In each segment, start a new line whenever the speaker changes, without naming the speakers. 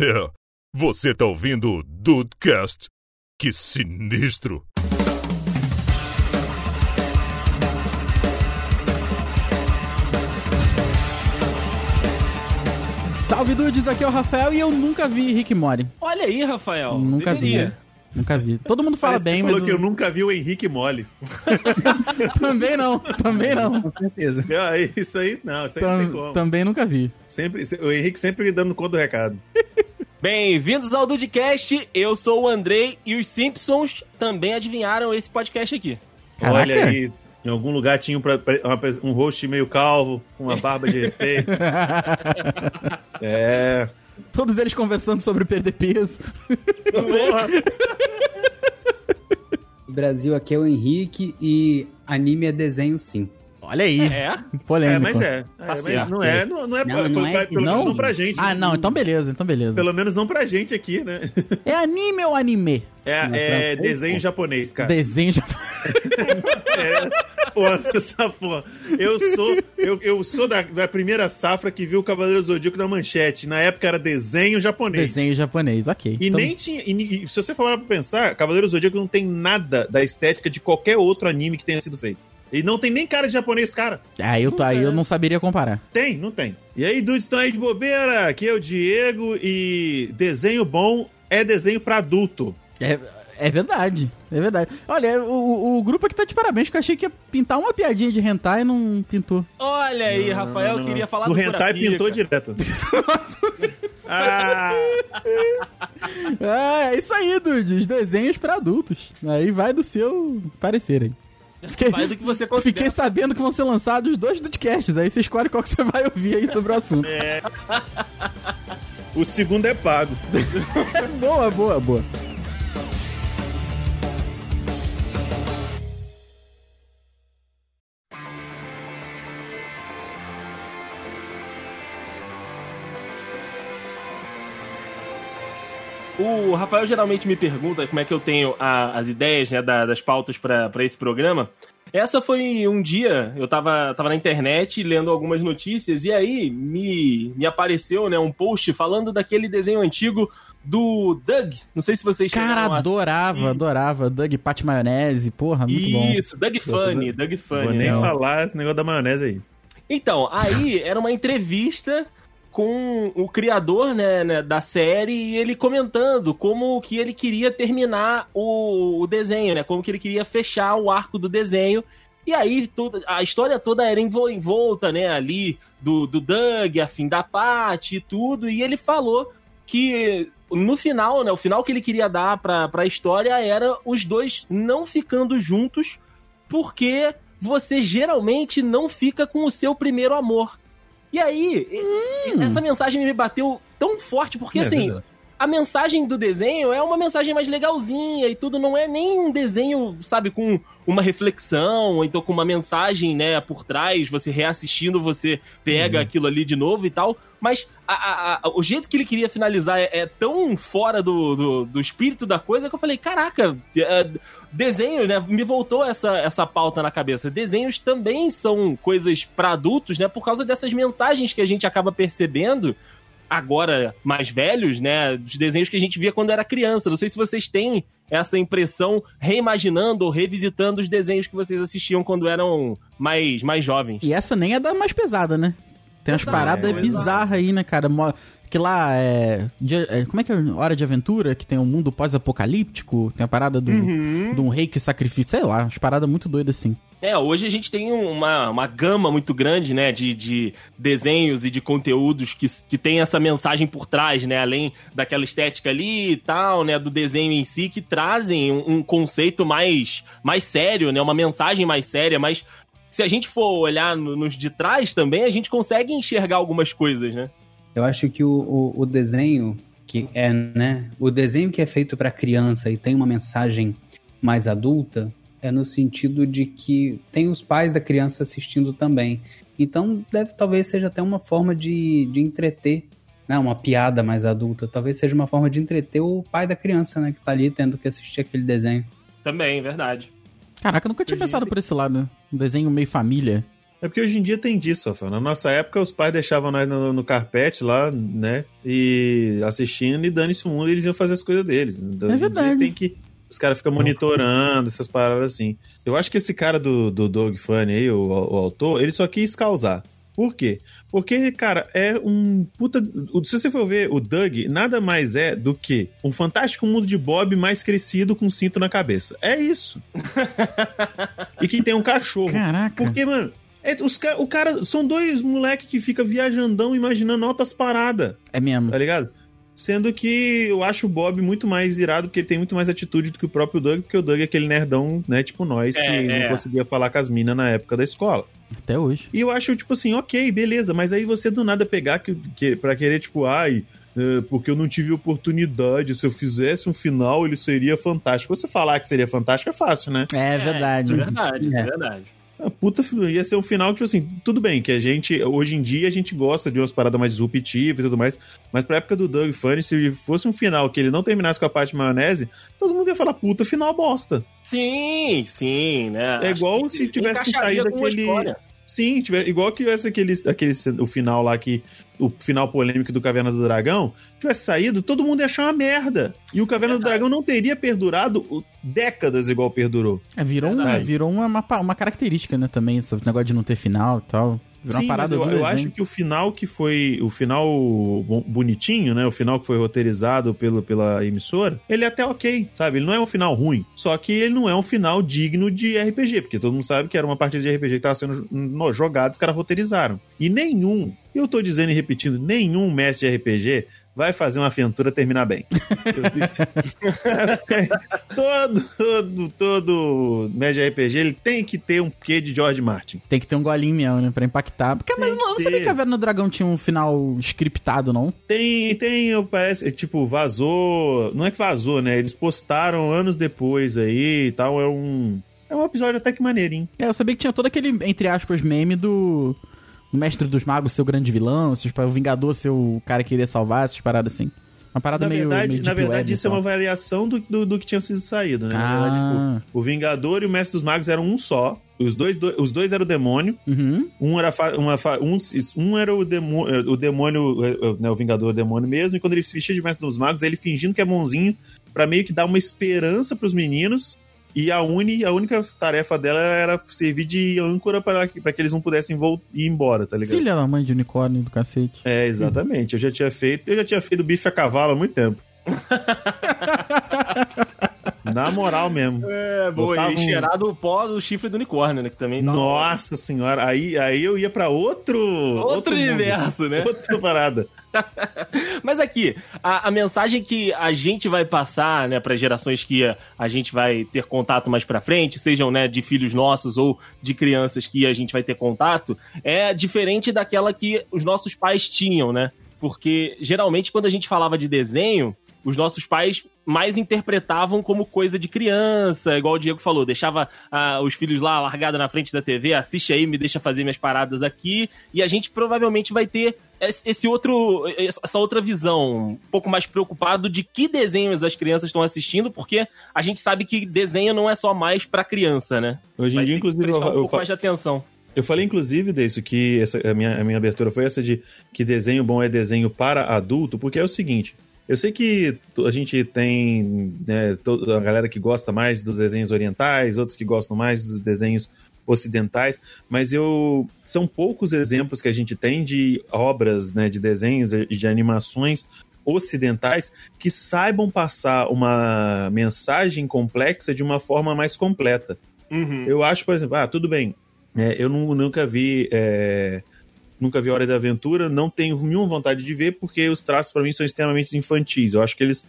É, você tá ouvindo o Dudecast? Que sinistro!
Salve dudes, aqui é o Rafael e eu nunca vi Rick Mori.
Olha aí, Rafael.
Nunca
deveria.
vi. Nunca vi. Todo mundo fala
Parece
bem,
que
mas
falou que
eu...
nunca vi o Henrique Mole.
também não, também não.
Com certeza.
É, Isso aí, não, isso aí não tem
Tam-
como.
também nunca vi.
Sempre, o Henrique sempre dando conta do recado.
Bem-vindos ao Dudcast. Eu sou o Andrei e os Simpsons também adivinharam esse podcast aqui.
Caraca.
Olha aí, em algum lugar tinha um, um host meio calvo, com uma barba de respeito. é.
Todos eles conversando sobre perder peso.
Porra.
O Brasil aqui é o Henrique e anime é desenho sim.
Olha aí.
É?
Polêmico.
É, mas é. É, mas não é, não, não é,
Não,
pra-
não é-
pelo
não?
menos não pra gente.
Ah, não, então beleza, então beleza.
Pelo menos não pra gente aqui, né?
É anime ou anime?
É,
Não,
é
pra-
desenho japonês, cara.
Desenho já...
Pô, essa porra. Eu sou, eu, eu sou da, da primeira safra que viu o Cavaleiro do Zodíaco na manchete. Na época era desenho japonês.
Desenho japonês, ok.
E
Então-
nem tinha. E, e se você for pra pensar, Cavaleiro do Zodíaco não tem nada da estética de qualquer outro anime que tenha sido feito. E não tem nem cara de japonês, cara.
Ah, eu, tô, aí
É.
eu não saberia comparar.
Tem, não tem. E aí, dudes, estão aí de bobeira. Aqui é o Diego e desenho bom é desenho pra adulto.
É, é verdade, é verdade. Olha, o, o grupo aqui tá de parabéns, que eu achei que ia pintar uma piadinha de hentai e não pintou.
Olha aí, Rafael,
Não, não,
queria
não.
falar
O
do
hentai
Kurapika.
pintou direto. ah,
Ah, é isso aí, dude. Desenhos pra adultos. Aí vai do seu parecer aí. Fiquei,
Faz o que você
fiquei
considera.
sabendo que vão ser lançados dois podcasts. Aí você escolhe qual que você vai ouvir aí sobre o assunto.
o segundo é pago.
boa, boa, boa.
O Rafael geralmente me pergunta como é que eu tenho a- as ideias né, da- das pautas pra pra esse programa. Essa foi um dia, eu tava, tava na internet lendo algumas notícias e aí me, me apareceu né, um post falando daquele desenho antigo do Doug. Não sei se vocês
Cara,
a-
adorava, adorava. Doug Pat Maionese, porra, muito bom.
Isso, Doug Funny, Doug Funny.
Vou nem
né?
falar esse negócio da maionese aí.
Então, aí era uma entrevista com o criador né, né, da série e ele comentando como que ele queria terminar o, o desenho, né? Como que ele queria fechar o arco do desenho. E aí toda, a história toda era envol- envolta, né, ali do, do Doug, a fim da Patty e tudo. E ele falou que no final, né, o final que ele queria dar pra, pra história era os dois não ficando juntos porque você geralmente não fica com o seu primeiro amor. E aí, e- essa mensagem me bateu tão forte, porque
É
assim,
verdade.
A mensagem do desenho é uma mensagem mais legalzinha e tudo, não é nem um desenho, sabe, com uma reflexão, ou então com uma mensagem, né, por trás, você reassistindo, você pega aquilo ali de novo e tal, mas a- a- a- o jeito que ele queria finalizar é, é tão fora do, do, do espírito da coisa que eu falei, caraca, é, desenhos, né, me voltou essa, essa pauta na cabeça. Desenhos também são coisas para adultos, né, por causa dessas mensagens que a gente acaba percebendo agora mais velhos, né, dos desenhos que a gente via quando era criança. Não sei se vocês têm essa impressão reimaginando ou revisitando os desenhos que vocês assistiam quando eram mais, mais jovens.
E essa nem é da mais pesada, né? Tem umas paradas
exato.
bizarras aí, né, cara? Mo- Que lá é, é, Como é que é? Hora de Aventura, que tem um mundo pós-apocalíptico. Tem a parada do,
Uhum.
de um rei que sacrifica. Sei lá, umas paradas muito doidas assim.
É, hoje a gente tem uma, uma gama muito grande, né, de, de desenhos e de conteúdos que, que tem essa mensagem por trás, né, além daquela estética ali e tal, né, do desenho em si, que trazem um, um conceito mais, mais sério, né, uma mensagem mais séria, mas se a gente for olhar no- nos de trás também, a gente consegue enxergar algumas coisas, né?
Eu acho que o, o, o desenho que é, né? O desenho que é feito para criança e tem uma mensagem mais adulta é no sentido de que tem os pais da criança assistindo também. Então, deve talvez seja até uma forma de, de entreter, né? Uma piada mais adulta. Talvez seja uma forma de entreter o pai da criança, né? Que tá ali tendo que assistir aquele desenho.
Também, verdade.
Caraca, eu nunca tinha
Hoje
pensado
tem-
por esse lado, né? Um desenho meio família.
É porque hoje em dia tem disso, Rafael. Na nossa época, os pais deixavam nós no, no carpete lá, né? E assistindo e dane-se o mundo e eles iam fazer as coisas deles. Então, dia
verdade.
Tem que. Os caras ficam monitorando essas paradas assim. Eu acho que esse cara do, do Dog Funny aí, o, o autor, ele só quis causar. Por quê? Porque, cara, é um puta. Se você for ver, o Doug nada mais é do que um fantástico mundo de Bob mais crescido com um cinto na cabeça. É isso. e que tem um cachorro.
Caraca.
Porque, mano, é, os, o cara. São dois moleques que fica viajandão imaginando altas paradas,
É mesmo.
tá ligado? Sendo que eu acho o Bob muito mais irado, porque ele tem muito mais atitude do que o próprio Doug, porque o Doug é aquele nerdão, né, tipo nós, que
É,
não
é.
conseguia falar com as minas na época da escola.
Até hoje.
E eu acho, tipo assim, ok, beleza, mas aí você do nada pegar que, que, pra querer, tipo, ai, é, porque eu não tive oportunidade, se eu fizesse um final, ele seria fantástico. Você falar que seria fantástico é fácil, né?
É, verdade.
É verdade, isso é
É.
verdade.
A puta, ia ser um final que, assim, tudo bem, que a gente, hoje em dia, a gente gosta de umas paradas mais disruptivas e tudo mais, mas pra época do Doug Funny, se fosse um final que ele não terminasse com a parte maionese, todo mundo ia falar, puta, final bosta.
Sim, sim, né?
É igual se tivesse saído aquele-
história.
Sim, tiver, igual que tivesse aquele, aquele, o final lá que. O final polêmico do Caverna do Dragão, tivesse saído, todo mundo ia achar uma merda. E o Caverna do
Verdade.
Dragão não teria perdurado décadas igual perdurou.
É, virou, um,
Verdade.
virou uma, uma, uma característica, né, também, esse negócio de não ter final e tal. Virou
Sim,
uma parada
eu,
do
eu acho que o final que foi. O final bo- bonitinho, né? O final que foi roteirizado pelo, pela emissora, ele é até ok, sabe? Ele não é um final ruim. Só que ele não é um final digno de RPG, porque todo mundo sabe que era uma partida de RPG que tava sendo no, jogada, os caras roteirizaram. E nenhum, eu tô dizendo e repetindo, nenhum mestre de RPG vai fazer uma aventura terminar bem. Eu disse- todo, todo, todo de RPG, ele tem que ter um quê de George Martin.
Tem que ter um golinho mesmo, né, pra impactar. Porque, mas eu não sabia que a Caverna do Dragão tinha um final scriptado, não.
Tem, tem, parece, tipo, vazou. Não é que vazou, né? Eles postaram anos depois aí e tal. É um. É um episódio até que maneirinho.
É, eu sabia que tinha todo aquele, entre aspas, meme do, do Mestre dos Magos ser o grande vilão, esses, o Vingador ser o cara que iria salvar, essas paradas assim. Uma parada
Na
meio,
verdade,
meio
na verdade isso é
e tal.
uma variação do, do, do que tinha sido saído, né? Na verdade,
Ah,
tipo, o Vingador e o Mestre dos Magos eram um só. Os dois, do- os dois eram o demônio.
uhum.
Um era, fa- uma, fa- um, um era o demônio, o demônio, eh, eh, né, o Vingador o demônio mesmo, e quando ele se vestia de Mestre dos Magos, ele fingindo que é bonzinho, pra meio que dar uma esperança pros meninos, e a, uni, a única tarefa dela era servir de âncora para que, pra que eles não pudessem ir embora, tá ligado?
Filha da mãe de unicórnio do cacete.
É, exatamente. Eu já tinha feito, eu já tinha feito bife a cavalo há muito tempo. Na moral mesmo.
É, boa,
Botava
e
um-
cheirado o pó do chifre do unicórnio, né? Que também um-
Nossa senhora, aí, aí eu ia pra outro.
Outro
mundo.
universo, né?
Outra parada.
Mas aqui, a, a mensagem que a gente vai passar, né, para gerações que a, a gente vai ter contato mais pra frente, sejam, né, de filhos nossos ou de crianças que a gente vai ter contato, é diferente daquela que os nossos pais tinham, né? Porque geralmente quando a gente falava de desenho, os nossos pais mais interpretavam como coisa de criança, igual o Diego falou, deixava ah, os filhos lá largada na frente da TV, assiste aí, me deixa fazer minhas paradas aqui, e a gente provavelmente vai ter esse outro, essa outra visão, um pouco mais preocupado de que desenhos as crianças estão assistindo, porque a gente sabe que desenho não é só mais pra criança, né?
Hoje em
Vai
dia, inclusive, eu,
um
eu,
pouco mais de atenção.
Eu falei, inclusive, disso, que essa, a, minha, a minha abertura foi essa de que desenho bom é desenho para adulto, porque é o seguinte. Eu sei que a gente tem né, toda a galera que gosta mais dos desenhos orientais, outros que gostam mais dos desenhos ocidentais, mas eu são poucos exemplos que a gente tem de obras, né, de desenhos e de animações ocidentais que saibam passar uma mensagem complexa de uma forma mais completa.
Uhum.
Eu acho, por exemplo, ah, tudo bem. É, eu nu- nunca vi. é, nunca vi Hora da Aventura, não tenho nenhuma vontade de ver, porque os traços para mim são extremamente infantis. Eu acho que eles,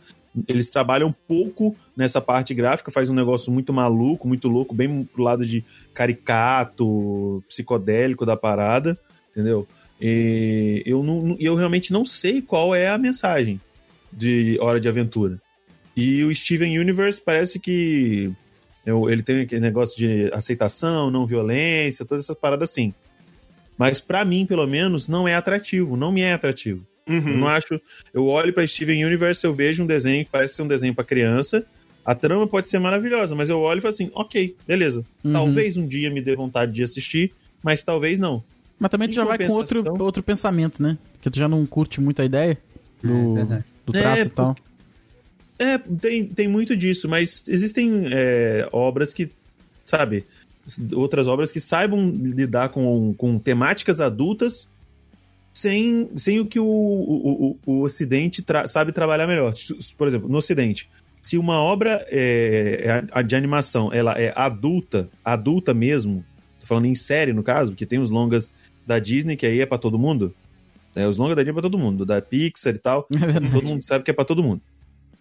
eles trabalham pouco nessa parte gráfica, faz um negócio muito maluco, muito louco, bem pro lado de caricato, psicodélico da parada, entendeu? E eu, não, eu realmente não sei qual é a mensagem de Hora de Aventura. E o Steven Universe parece que eu- ele tem aquele negócio de aceitação, não violência, todas essas paradas assim. Mas pra mim, pelo menos, não é atrativo, não me é atrativo. Eu
Uhum.
não acho. Eu olho pra Steven Universe, eu vejo um desenho que parece ser um desenho pra criança. A trama pode ser maravilhosa, mas eu olho e falo assim, ok, beleza.
Uhum.
Talvez um dia me dê vontade de assistir, mas talvez não.
Mas também tu já vai com outro, outro pensamento, né? Que tu já não curte muito a ideia do,
verdade.
do traço
É,
e tal.
É, tem, tem muito disso, mas existem é, obras que, sabe, outras obras que saibam lidar com, com temáticas adultas sem, sem o que o, o, o, o Ocidente tra- sabe trabalhar melhor. Por exemplo, no Ocidente, se uma obra é, é- de animação ela é adulta, adulta mesmo, tô falando em série no caso, porque tem os longas da Disney que aí é pra todo mundo, né, os longas da Disney é pra todo mundo, da Pixar e tal,
É
todo mundo sabe que é pra todo mundo.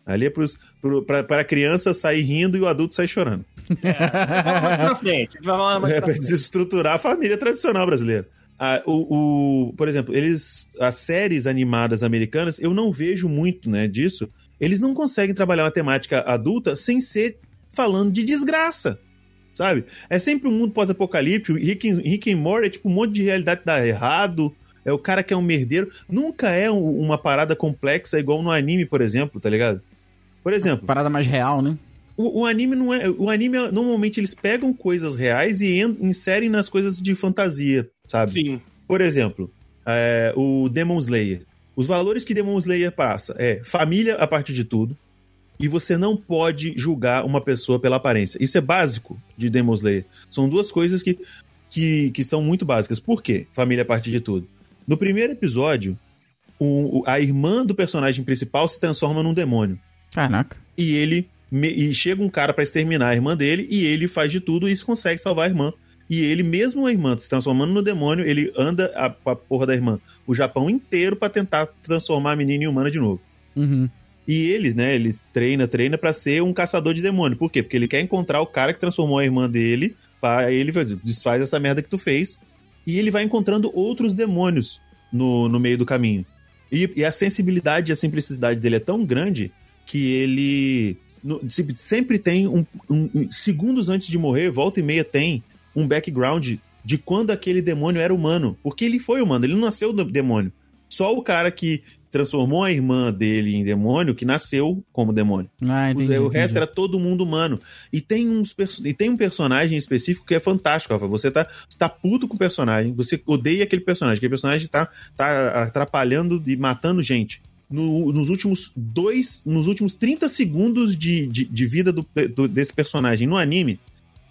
Ali é pro, pra, pra criança sair rindo e o adulto sair chorando.
É, mais pra frente. A vai falar mais
É
pra frente.
desestruturar a família tradicional brasileira. Ah, o, o- por exemplo, eles. As séries animadas americanas, eu não vejo muito né, disso. Eles não conseguem trabalhar uma temática adulta sem ser falando de desgraça. Sabe? É sempre um mundo pós-apocalíptico. Rick, and- Rick and Morty é tipo um monte de realidade que dá errado. É o cara que é um merdeiro. Nunca é um- uma parada complexa igual no anime, por exemplo, tá ligado? Por exemplo,
Parada mais real, né?
o, o anime não é. O anime, normalmente, eles pegam coisas reais e en- inserem nas coisas de fantasia, sabe?
Sim.
Por exemplo, é, o Demon Slayer. Os valores que Demon Slayer passa é família a partir de tudo. E você não pode julgar uma pessoa pela aparência. Isso é básico de Demon Slayer. São duas coisas que, que, que são muito básicas. Por quê? Família a partir de tudo. No primeiro episódio, o- o- a irmã do personagem principal se transforma num demônio
Caraca.
e ele me- e chega um cara pra exterminar a irmã dele e ele faz de tudo e consegue salvar a irmã. E ele, mesmo a irmã se transformando no demônio, ele anda a, a porra da irmã o Japão inteiro pra tentar transformar a menina em humana de novo.
Uhum.
E ele, né, ele treina, treina pra ser um caçador de demônio. Por quê? Porque ele quer encontrar o cara que transformou a irmã dele, para ele desfaz essa merda que tu fez. E ele vai encontrando outros demônios no, no meio do caminho. E, e a sensibilidade e a simplicidade dele é tão grande que ele no- se- sempre tem um, um- segundos antes de morrer, volta e meia tem um background de quando aquele demônio era humano, porque ele foi humano, ele não nasceu demônio. Só o cara que transformou a irmã dele em demônio que nasceu como demônio.
Ah, entendi.
o
entendi.
resto era todo mundo humano. E tem, uns e tem um personagem específico que é fantástico, Rafa. Você tá, você tá puto com o personagem, você odeia aquele personagem, aquele personagem tá, tá atrapalhando e matando gente. No- nos últimos dois. Nos últimos 30 segundos de, de, de vida do- do- desse personagem no anime,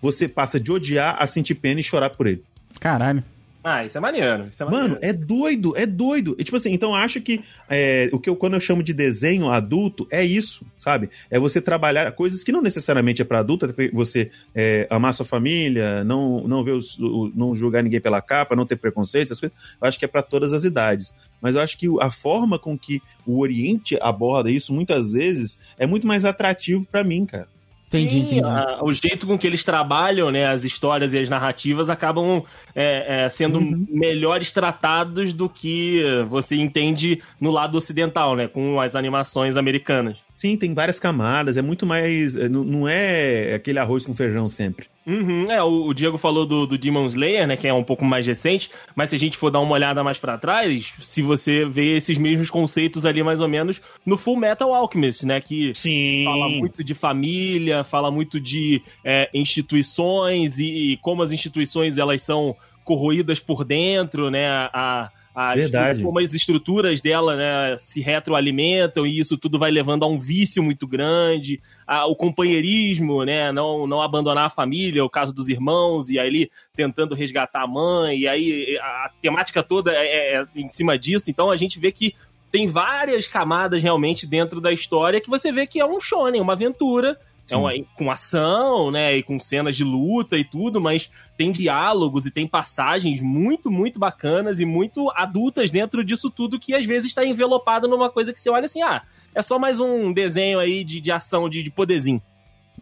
você passa de odiar a sentir pena e chorar por ele.
Caralho.
Ah, isso é maneiro. Isso é
Mano, é doido, é doido. E, tipo assim, então eu acho que é, o que eu, quando eu chamo de desenho adulto é isso, sabe? É você trabalhar coisas que não necessariamente é pra adulto, é você é, amar sua família, não, não ver os, o- não julgar ninguém pela capa, não ter preconceito, essas coisas. Eu acho que é pra todas as idades. Mas eu acho que a forma com que o Oriente aborda isso muitas vezes é muito mais atrativo pra mim, cara.
Entendi,
Sim,
entendi.
a- o jeito com que eles trabalham, né, as histórias e as narrativas acabam é, é, sendo
Uhum.
melhores tratados do que você entende no lado ocidental, né, com as animações americanas.
Sim, tem várias camadas, é muito mais. é, Não é aquele arroz com feijão sempre.
Uhum, é, o, o Diego falou do, do Demon Slayer, né, que é um pouco mais recente, mas se a gente for dar uma olhada mais pra trás, se você vê esses mesmos conceitos ali mais ou menos no Full Metal Alchemist, né, que
Sim.
fala muito de família, fala muito de é, instituições e, e como as instituições elas são corroídas por dentro, né? A, a
Verdade.
estru- como as estruturas dela né, se retroalimentam e isso tudo vai levando a um vício muito grande, a- o companheirismo, né? Não, não abandonar a família, o caso dos irmãos, e aí ele tentando resgatar a mãe, e aí a, a temática toda é, é em cima disso, então a gente vê que tem várias camadas realmente dentro da história que você vê que é um shonen, uma aventura. É uma, com ação, né? E com cenas de luta e tudo, mas tem diálogos e tem passagens muito, muito bacanas e muito adultas dentro disso tudo que às vezes está envelopado numa coisa que você olha assim, ah, é só mais um desenho aí de, de ação, de, de poderzinho.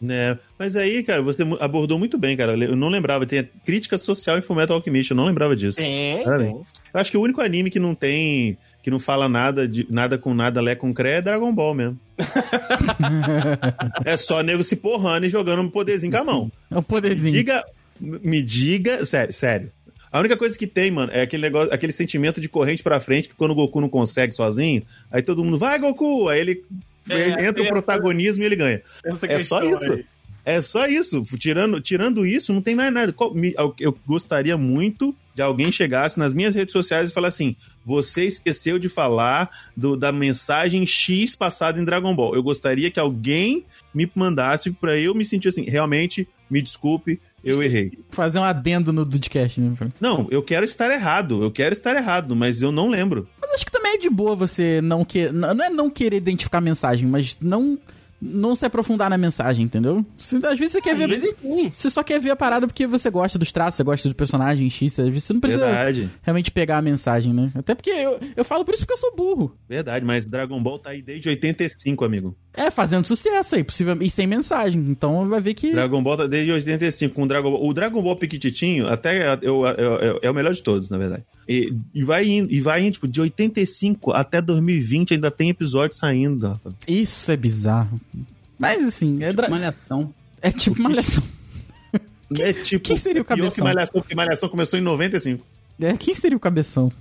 Né? Mas aí, cara, você abordou muito bem, cara. Eu não lembrava. Tem a crítica social em Fullmetal Alchemist, eu não lembrava disso.
Tem.
Eu acho que o único anime que não tem. que não fala nada de nada com nada, lé com cré, é Dragon Ball mesmo. é só nego se porrando e jogando um poderzinho com a mão.
É o poderzinho.
Diga. Me diga. Sério, sério. A única coisa que tem, mano, é aquele negócio, aquele sentimento de corrente pra frente que quando o Goku não consegue sozinho, aí todo mundo vai, Goku! Aí ele
É,
entra
é.
o protagonismo e ele ganha. É só isso.
aí.
É só isso. Tirando, tirando isso, não tem mais nada. Eu gostaria muito de alguém chegasse nas minhas redes sociais e falar assim: você esqueceu de falar do- da mensagem X passada em Dragon Ball. Eu gostaria que alguém me mandasse pra eu me sentir assim, realmente, me desculpe, eu errei.
Fazer um adendo no Dudcast, né?
Não, eu quero estar errado, eu quero estar errado, mas eu não lembro.
Mas acho que também é de boa você não querer. Não é não querer identificar a mensagem, mas não. Não se aprofundar na mensagem, entendeu? Se- às vezes você quer
Às
ver.
vezes sim.
Você só quer ver a parada porque você gosta dos traços, você gosta do personagem X. Às vezes você não precisa
Verdade,
realmente pegar a mensagem, né? Até porque eu, eu falo por isso porque eu sou burro.
verdade, mas Dragon Ball tá aí desde 85, amigo.
É, fazendo sucesso aí, possivelmente. E sem mensagem. Então vai ver que.
Dragon Ball tá desde 85 com o Dragon Ball. O Dragon Ball Piquititinho, até eu, eu- eu- é o melhor de todos, na verdade. E, e vai indo, e vai indo, tipo, de 85 até 2020 ainda tem episódio saindo, Rafa.
Isso é bizarro. Mas assim, é, dra-
Malhação.
é tipo malhação.
É tipo.
Quem seria o
pior
cabeção?
que Malhação, porque Malhação começou em 95.
É, quem seria o cabeção?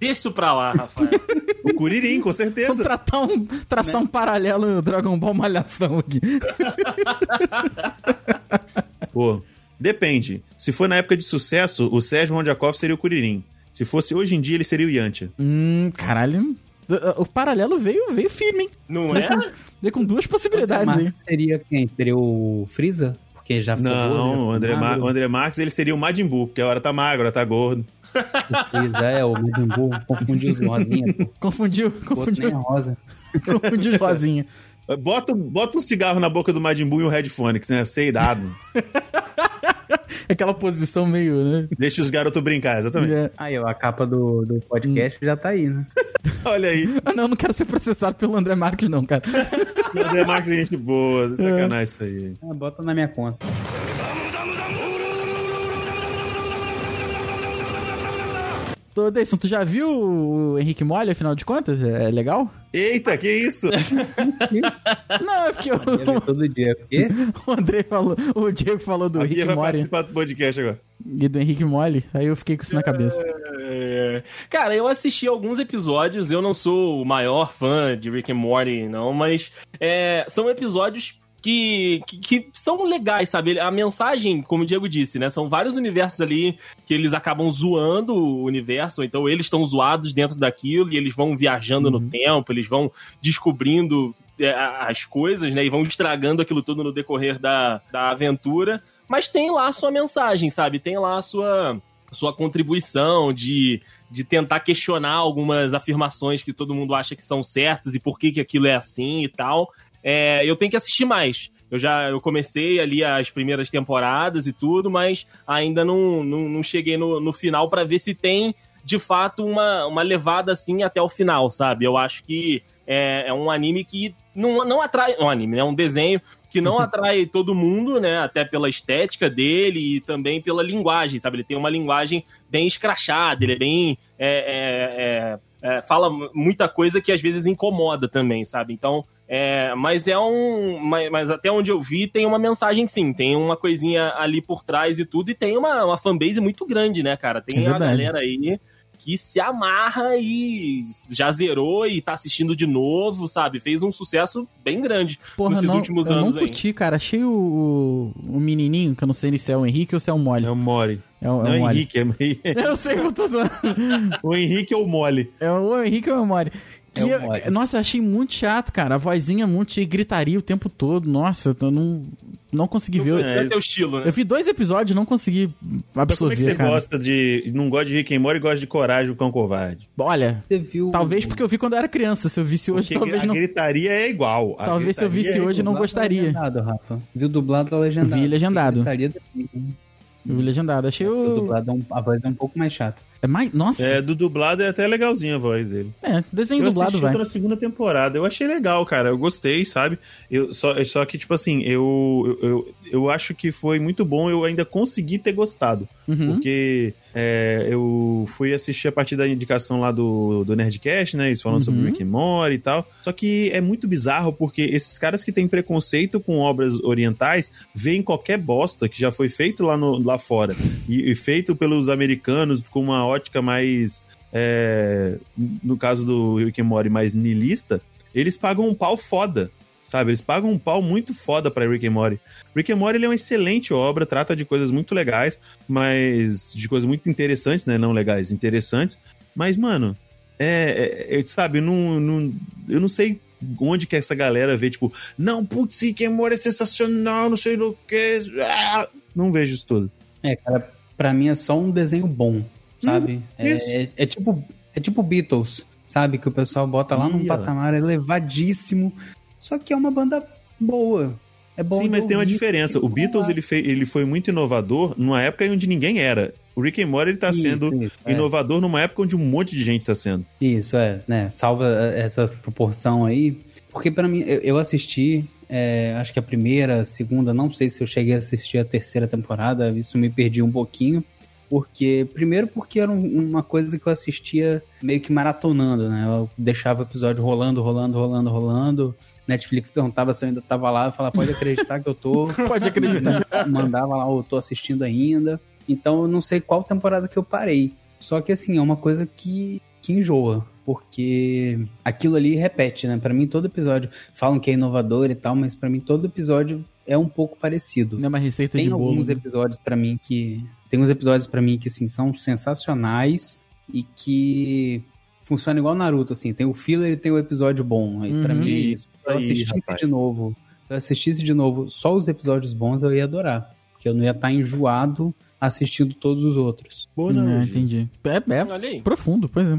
Deixa isso pra lá, Rafael.
O Kuririn, com certeza.
tratar um, traçar um paralelo no Dragon Ball Malhação aqui.
Pô, depende. Se for na época de sucesso, o Sérgio Rondiakov seria o Kuririn. Se fosse hoje em dia, ele seria o Yantia.
Hum, caralho. O paralelo veio, veio firme, hein?
Não é?
Veio com duas possibilidades aí.
Mas seria quem? Seria o Freeza? Porque já ficou gordo, já
Não,
ficou
o André, o André Marques ele seria o Majin Buu, porque a hora tá magro, hora tá gordo.
É o Majin Buu. Confundiu os rosinhas. pô.
Confundiu,
nem é
confundiu,
rosa.
confundiu os rosinha.
Bota, bota um cigarro na boca do Majin Buu e um headphone, que você é ser irado.
Aquela posição meio, né?
Deixa os garotos brincar, exatamente.
É.
Aí, ó, a capa do, do podcast já tá aí, né?
Olha aí.
Ah, não, não quero ser processado pelo André Marques, não, cara.
O André Marques é gente boa, sacanagem isso aí.
Ah, bota na minha conta.
Tô, Deison, tu já viu o Henrique Molly, afinal de contas? É legal?
Eita, que isso?
Não, é porque o,
Eu vejo todo dia. Porque
o André falou, o Diego falou do
a
Henrique
vai
Molly
participar do podcast agora.
e do Henrique Molly, aí eu fiquei com isso na cabeça.
É. Cara, eu assisti alguns episódios, eu não sou o maior fã de Rick and Morty, não, mas é, são episódios que, que, que são legais, sabe? A mensagem, como o Diego disse, né? São vários universos ali que eles acabam zoando o universo, então eles estão zoados dentro daquilo e eles vão viajando no tempo, eles vão descobrindo é, as coisas, né? E vão estragando aquilo tudo no decorrer da, da aventura. Mas tem lá a sua mensagem, sabe? Tem lá a sua sua contribuição de, de tentar questionar algumas afirmações que todo mundo acha que são certas e por que, que aquilo é assim e tal. É, eu tenho que assistir mais. Eu já eu comecei ali as primeiras temporadas e tudo, mas ainda não, não, não cheguei no, no final pra ver se tem de fato uma, uma levada assim até o final, sabe? Eu acho que é, é um anime que não, não atrai. Um anime, é um desenho que não atrai todo mundo, né? Até pela estética dele e também pela linguagem, sabe? Ele tem uma linguagem bem escrachada, ele é bem. é, é, é, fala muita coisa que às vezes incomoda também, sabe? Então. É, mas é um. Mas, mas até onde eu vi, tem uma mensagem sim, tem uma coisinha ali por trás e tudo, e tem uma, uma fanbase muito grande, né, cara? Tem
É
a galera aí que se amarra e já zerou e tá assistindo de novo, sabe? Fez um sucesso bem grande
Porra,
nesses
não,
últimos
eu
anos
não
aí.
curti, cara. Achei o, o menininho, que eu não sei se é o Henrique ou se é o Molly.
É o Mori.
É o,
Não
é
é
o.
Henrique, é...
Eu sei que eu tô zoando.
o Henrique é o Mole.
É o Henrique ou é o Molly? Que
É o
eu- nossa, achei muito chato, cara. A vozinha muito cheia, gritaria o tempo todo. Nossa, eu não, não consegui ver.
É teu estilo, né?
Eu vi dois episódios e não consegui
Mas como é
absorver,
que você
cara.
gosta de. Não gosta de Rick and Morty e gosta de Coragem, o Cão Covarde?
Olha,
você viu.
talvez porque eu vi quando eu era criança. Se eu visse hoje,
Porque
talvez
a
não.
gritaria é igual. A
Talvez se eu visse
é
hoje, não gostaria.
Legendado, Rafa. Viu dublado ou legendado?
Vi legendado.
Né?
Eu vi legendado. Achei
O
o.
dublado é a voz é um pouco mais chata.
É mais. Nossa.
É, do dublado é até legalzinho a voz dele.
É, desenho
eu
dublado vai.
pela segunda temporada. Eu achei legal, cara. Eu gostei, sabe? Eu, só, só que, tipo assim, eu, eu, eu, eu acho que foi muito bom eu ainda consegui ter gostado.
Uhum.
Porque é, eu fui assistir a partir da indicação lá do, do Nerdcast, né? Eles falando
Uhum.
sobre Rick and Morty e tal. Só que é muito bizarro porque esses caras que têm preconceito com obras orientais veem qualquer bosta que já foi feito lá, no, lá fora e, e feito pelos americanos com uma ótica mais. é, no caso do Rick and Morty, mais nilista, eles pagam um pau foda. Sabe? Eles pagam um pau muito foda pra Rick and Morty. Rick and Morty ele é uma excelente obra, trata de coisas muito legais, mas. de coisas muito interessantes, né? Não legais, interessantes. Mas, mano, é. é- é- sabe, não, não, eu não sei onde que essa galera vê, tipo, não, putz, Rick and Morty é sensacional, não sei do que. Ah! Não vejo isso tudo.
É, cara, pra mim é só um desenho bom, sabe? É-
isso.
é, é tipo é tipo Beatles, sabe? Que o pessoal bota lá num
olha lá.
patamar elevadíssimo, só que é uma banda boa. É bom
Sim, mas tem uma diferença. O Beatles ele, fei- ele foi muito inovador numa época onde ninguém era. O Rick and Morty ele tá
Isso,
sendo
isso, é.
inovador numa época onde um monte de gente tá sendo.
Isso, é, né? Salva eh, essa proporção aí. Porque pra mim, eu, eu assisti, é, acho que a primeira, a segunda, não sei se eu cheguei a assistir a terceira temporada, isso me perdi um pouquinho. Porque, primeiro porque era um- uma coisa que eu assistia meio que maratonando, né? Eu deixava o episódio rolando, rolando, rolando, rolando. Netflix perguntava se eu ainda tava lá, eu falava, pode acreditar que eu tô.
Pode acreditar.
mandava lá, eu tô assistindo ainda. Então eu não sei qual temporada que eu parei. Só que assim, é uma coisa que, que enjoa. Porque aquilo ali repete, né? Pra mim, todo episódio. Falam que é inovador e tal, mas pra mim, todo episódio é um pouco parecido.
Não é uma receita
Tem
de bolo.
alguns
né?
episódios pra mim que. Tem uns episódios pra mim que, assim, são sensacionais e que funciona igual Naruto, assim. Tem o filler e tem o episódio bom. Aí pra
Uhum.
mim é isso. Se eu assistisse de novo, se eu assistisse de novo só os episódios bons, eu ia adorar. Porque eu não ia estar enjoado assistindo todos os outros.
Boa
É,
analogia.
entendi. É, é profundo, pois é.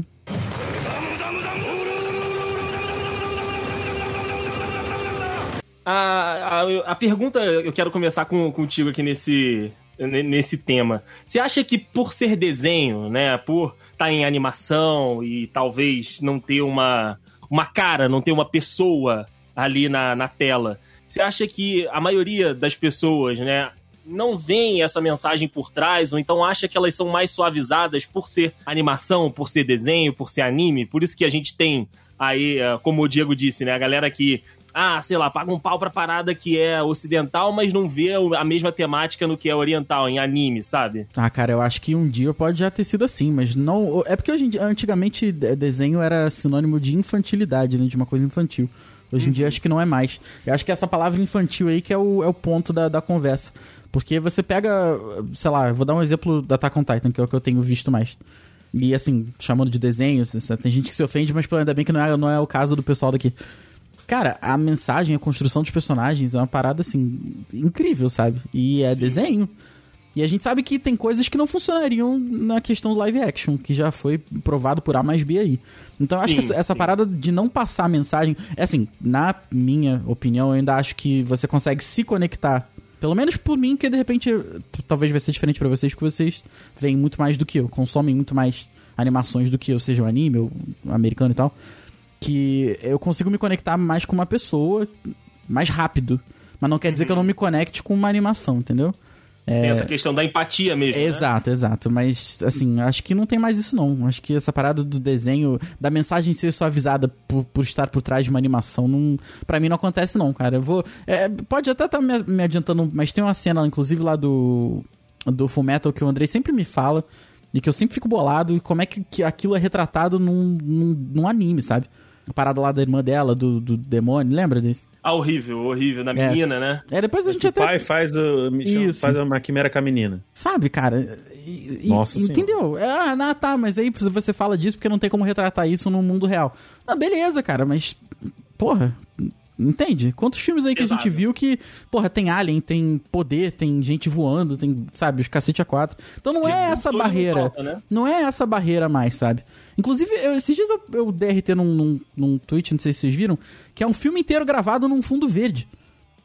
A, a, a pergunta, eu quero começar com, contigo aqui nesse, ne- nesse tema. Você acha que por ser desenho, né, por estar em animação e talvez não ter uma, uma cara, não ter uma pessoa ali na, na tela, você acha que a maioria das pessoas, né, não vem essa mensagem por trás, ou então acha que elas são mais suavizadas por ser animação, por ser desenho, por ser anime? Por isso que a gente tem aí, eh, como o Diego disse, né, a galera que ah, sei lá, paga um pau pra parada que é ocidental, mas não vê a mesma temática no que é oriental, em anime, sabe?
Ah, cara, eu acho que um dia pode já ter sido assim, mas não. É porque hoje em dia, antigamente de- desenho era sinônimo de infantilidade, né? De uma coisa infantil. Hoje em dia acho que não é mais. Eu acho que essa palavra infantil aí que é o, é o ponto da, da conversa. Porque você pega, sei lá, vou dar um exemplo da Attack on Titan, que é o que eu tenho visto mais. E assim, chamando de desenho, assim, tem gente que se ofende, mas ainda bem que não é, não é o caso do pessoal daqui. Cara, a mensagem, a construção dos personagens é uma parada, assim, incrível, sabe? E é desenho. E a gente sabe que tem coisas que não funcionariam na questão do live action, que já foi provado por A mais B aí. Então eu acho
Sim,
que essa, essa
sim.
parada de não passar a mensagem. É assim, na minha opinião, eu ainda acho que você consegue se conectar. Pelo menos por mim, que de repente talvez vai ser diferente pra vocês, porque vocês veem muito mais do que eu, consomem muito mais animações do que eu, seja o anime ou americano e tal. Que eu consigo me conectar mais com uma pessoa mais rápido. Mas não quer dizer que eu não me conecte com uma animação, entendeu?
Tem essa questão da empatia mesmo. né?
Exato, exato. Mas, assim, acho que não tem mais isso, não. Acho que essa parada do desenho, da mensagem ser suavizada por, por estar por trás de uma animação, não, pra mim não acontece, não, cara. Eu vou. é, pode até estar me, me adiantando, mas tem uma cena, inclusive, lá do. Do Fullmetal que o Andrei sempre me fala. E que eu sempre fico bolado. E como é que, que aquilo é retratado num, num, num anime, sabe? A parada lá da irmã dela, do, do demônio, lembra disso?
Ah, horrível, horrível. Na
É.
menina, né?
É, depois a gente
O
até.
pai faz, o,
Isso.
faz uma quimera com a menina.
Sabe, cara? E- e-
Nossa Senhora.
Entendeu? Ah, não, tá, mas aí você fala disso porque não tem como retratar isso no mundo real. Ah, beleza, cara, mas. Porra. Entende? Quantos filmes aí que a gente viu que, porra, tem alien, tem poder, tem gente voando, tem, sabe, os cacete a quatro. Então não é essa
Hoje não
barreira.
falta, né?
Não é essa barreira mais, sabe? Inclusive, eu- esses dias eu, eu DRT num, num, num tweet, não sei se vocês viram, que é um filme inteiro gravado num fundo verde.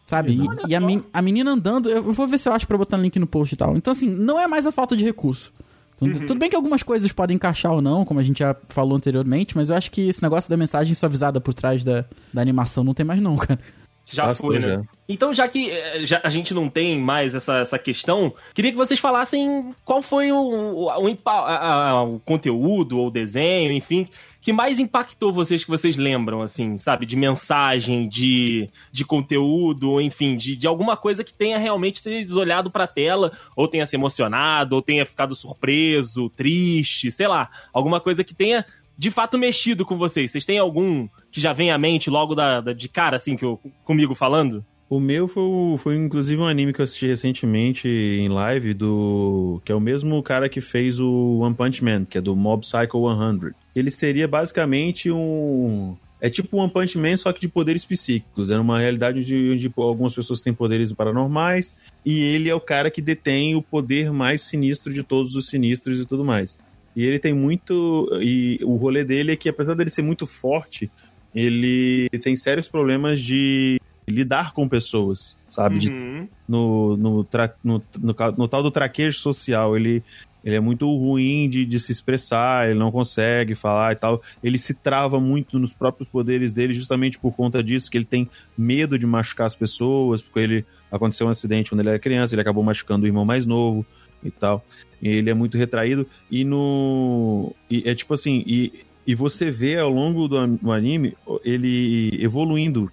Sabe? E, e a, men- a menina andando, eu vou ver se eu acho pra botar link no post e tal. Então, assim, não é mais a falta de recurso. Então, Tudo bem que algumas coisas podem encaixar ou não, como a gente já falou anteriormente, mas eu acho que esse negócio da mensagem suavizada por trás da, da animação não tem mais, não, cara.
Já
Passou
foi, né?
já.
Então, já que eh, já, a gente não tem mais essa, essa questão, queria que vocês falassem qual foi o, o, o a- o conteúdo ou desenho, enfim, que mais impactou vocês que vocês lembram, assim, sabe? De mensagem, de, de conteúdo, ou enfim, de, de alguma coisa que tenha realmente sido olhado pra tela, ou tenha se emocionado, ou tenha ficado surpreso, triste, sei lá. Alguma coisa que tenha de fato mexido com vocês? Vocês têm algum que já vem à mente logo da, da- de cara, assim, que eu, comigo falando?
O meu foi, foi inclusive um anime que eu assisti recentemente em live do. que é o mesmo cara que fez o One Punch Man, que é do Mob Psycho 100. Ele seria basicamente um. É tipo One Punch Man, só que de poderes psíquicos. É uma realidade onde, onde algumas pessoas têm poderes paranormais e ele é o cara que detém o poder mais sinistro de todos os sinistros e tudo mais. E ele tem muito. E o rolê dele é que, apesar dele ser muito forte, ele tem sérios problemas de lidar com pessoas, sabe? De-
Uhum.
no, no, tra- no, no, no tal do traquejo social. Ele, ele é muito ruim de, de se expressar, ele não consegue falar e tal. Ele se trava muito nos próprios poderes dele, justamente por conta disso, que ele tem medo de machucar as pessoas, porque ele aconteceu um acidente quando ele era criança, ele acabou machucando o irmão mais novo e tal. Ele é muito retraído. E no. E é tipo assim, e, e você vê ao longo do anime ele evoluindo,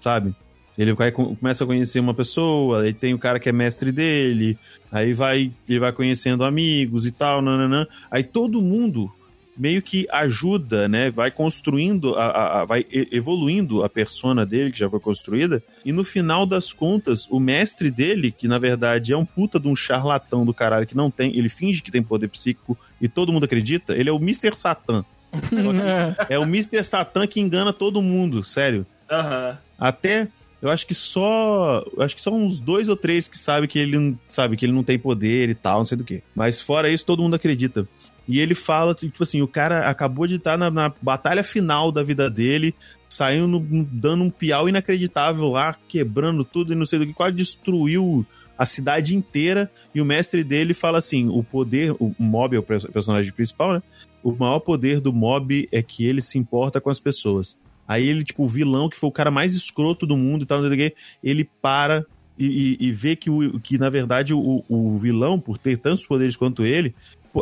sabe? Ele vai, começa a conhecer uma pessoa, aí tem o cara que é mestre dele, aí vai, ele vai conhecendo amigos e tal, nananã. Aí todo mundo meio que ajuda, né? Vai construindo, a, a- a- vai evoluindo a persona dele, que já foi construída, e no final das contas, o mestre dele, que na verdade é um puta de um charlatão do caralho que não tem, ele finge que tem poder psíquico e todo mundo acredita, ele é o Mr. Satan. É o Mr. Satan que engana todo mundo, sério.
Aham.
Até eu acho que só. Acho que só uns dois ou três que sabem que ele não sabe que ele não tem poder e tal, não sei do que. Mas fora isso, todo mundo acredita. E ele fala, tipo assim, o cara acabou de estar na, na batalha final da vida dele, saiu no- dando um piau inacreditável lá, quebrando tudo e não sei do que, quase destruiu a cidade inteira. E o mestre dele fala assim: o poder, o Mob é o perso- personagem principal, né? O maior poder do Mob é que ele se importa com as pessoas. Aí ele, tipo, o vilão, que foi o cara mais escroto do mundo e tal, não sei o quê, ele para e, e- e vê que, o, que na verdade, o, o vilão, por ter tantos poderes quanto ele,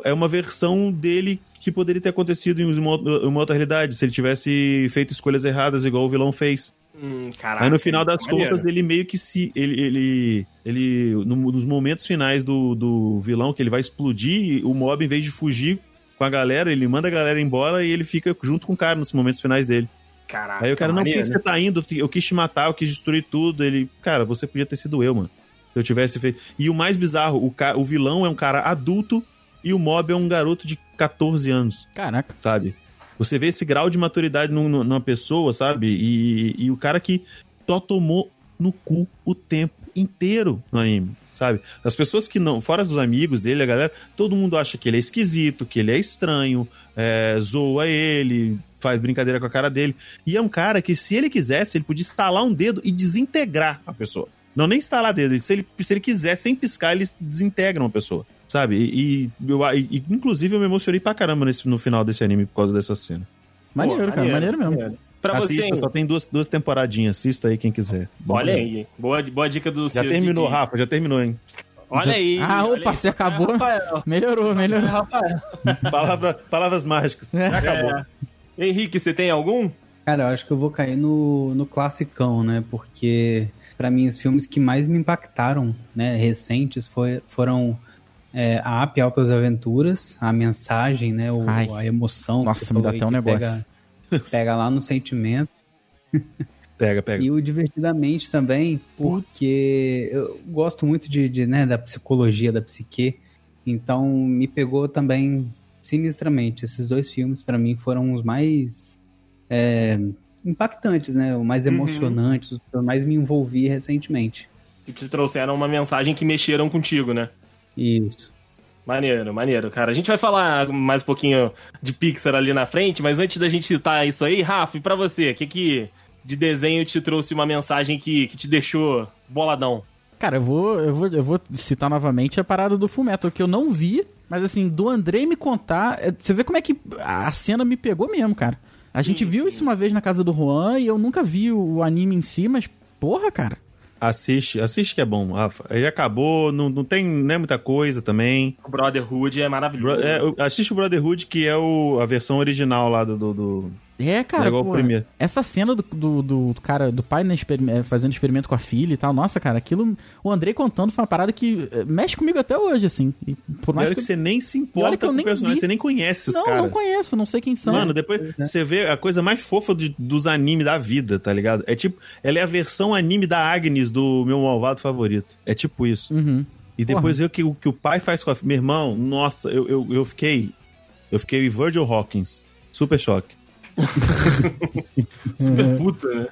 é uma versão dele que poderia ter acontecido em uma, uma outra realidade, se ele tivesse feito escolhas erradas, igual o vilão fez.
Hum, caraca.
Aí no final das
maneiro.
contas, ele meio que se. Ele. ele, ele no- nos momentos finais do, do vilão, que ele vai explodir, o mob, em vez de fugir com a galera, ele manda a galera embora e ele fica junto com o cara nos momentos finais dele.
Caraca,
Aí o cara, não, por que você tá indo? Eu quis te matar, eu quis destruir tudo. Ele, cara, você podia ter sido eu, mano. Se eu tivesse feito. E o mais bizarro, o, ca... o vilão é um cara adulto e o mob é um garoto de 14 anos,
Caraca.
sabe? Você vê esse grau de maturidade num- numa pessoa, sabe? E, e o cara que só tomou no cu o tempo inteiro no anime, sabe? As pessoas que não, fora dos amigos dele, a galera, todo mundo acha que ele é esquisito, que ele é estranho, é, zoa ele, faz brincadeira com a cara dele. E é um cara que, se ele quisesse, ele podia estalar um dedo e desintegrar a pessoa. Não nem instalar dedo, se ele, se ele quiser, sem piscar, ele desintegra uma pessoa, sabe? E, e eu, e, inclusive eu me emocionei pra caramba nesse, no final desse anime por causa dessa cena.
Maneiro,
Pô,
cara, maneiro, mesmo.
Pra
assista,
você,
só tem duas, duas temporadinhas, assista aí quem quiser. Bom
olha aí, boa, boa dica do
Já terminou,
Didi.
Rafa, já terminou, hein?
Olha
Já-
aí.
Ah,
olha
opa,
aí.
você acabou?
Rafael.
Melhorou, melhorou.
Rafael.
Palavra, palavras mágicas.
É.
Já acabou.
É. Henrique, você tem algum?
Cara, eu acho que eu vou cair no, no classicão, né? Porque, pra mim, os filmes que mais me impactaram, né, recentes, foi, foram é, a App Altas Aventuras, a mensagem, né? O,
Ai.
a emoção.
Nossa, me dá até um negócio.
Pega, pega lá no sentimento.
Pega, pega.
E o Divertidamente também, porque eu gosto muito de, de, né, da psicologia, da psique. Então, me pegou também sinistramente. Esses dois filmes, pra mim, foram os mais é, impactantes, né? Os mais
Uhum.
emocionantes, os que eu mais me envolvi recentemente.
Que te trouxeram uma mensagem que mexeram contigo, né?
Isso.
Maneiro, maneiro, cara. A gente vai falar mais um pouquinho de Pixar ali na frente, mas antes da gente citar isso aí, Rafa, e pra você, o que que de desenho te trouxe uma mensagem que, que te deixou boladão?
Cara, eu vou, eu, vou, eu vou citar novamente a parada do Fullmetal, que eu não vi, mas assim, do Andrei me contar, é, você vê como é que a cena me pegou mesmo, cara. A gente
Sim,
viu
sim.
isso uma vez na casa do Juan e eu nunca vi o, o anime em si, mas porra, cara.
Assiste, assiste que é bom, Rafa. Aí acabou, não, não tem não é muita coisa também.
O Brotherhood é maravilhoso.
Bro- é, assiste o Brotherhood, que é o, a versão original lá do, do, do,
É, cara,
é
pô, essa cena do, do, do cara, do pai né, experim- eh, fazendo experimento com a filha e tal, nossa, cara, aquilo, o Andrei contando foi uma parada que eh, mexe comigo até hoje, assim. E por
E
mais
olha
que,
que você nem se importa
que eu
com o personagem,
vi.
você nem conhece os
Não,
caras.
não conheço, não sei quem são.
Mano, depois você vê a coisa mais fofa de- dos animes da vida, tá ligado? É tipo, ela é a versão anime da Agnes do meu malvado favorito. É tipo isso.
Uhum.
E depois ver o que, o que o pai faz com a Meu irmão, nossa, eu, eu, eu fiquei. Eu fiquei Virgil Hawkins. Super choque.
Super puto, né?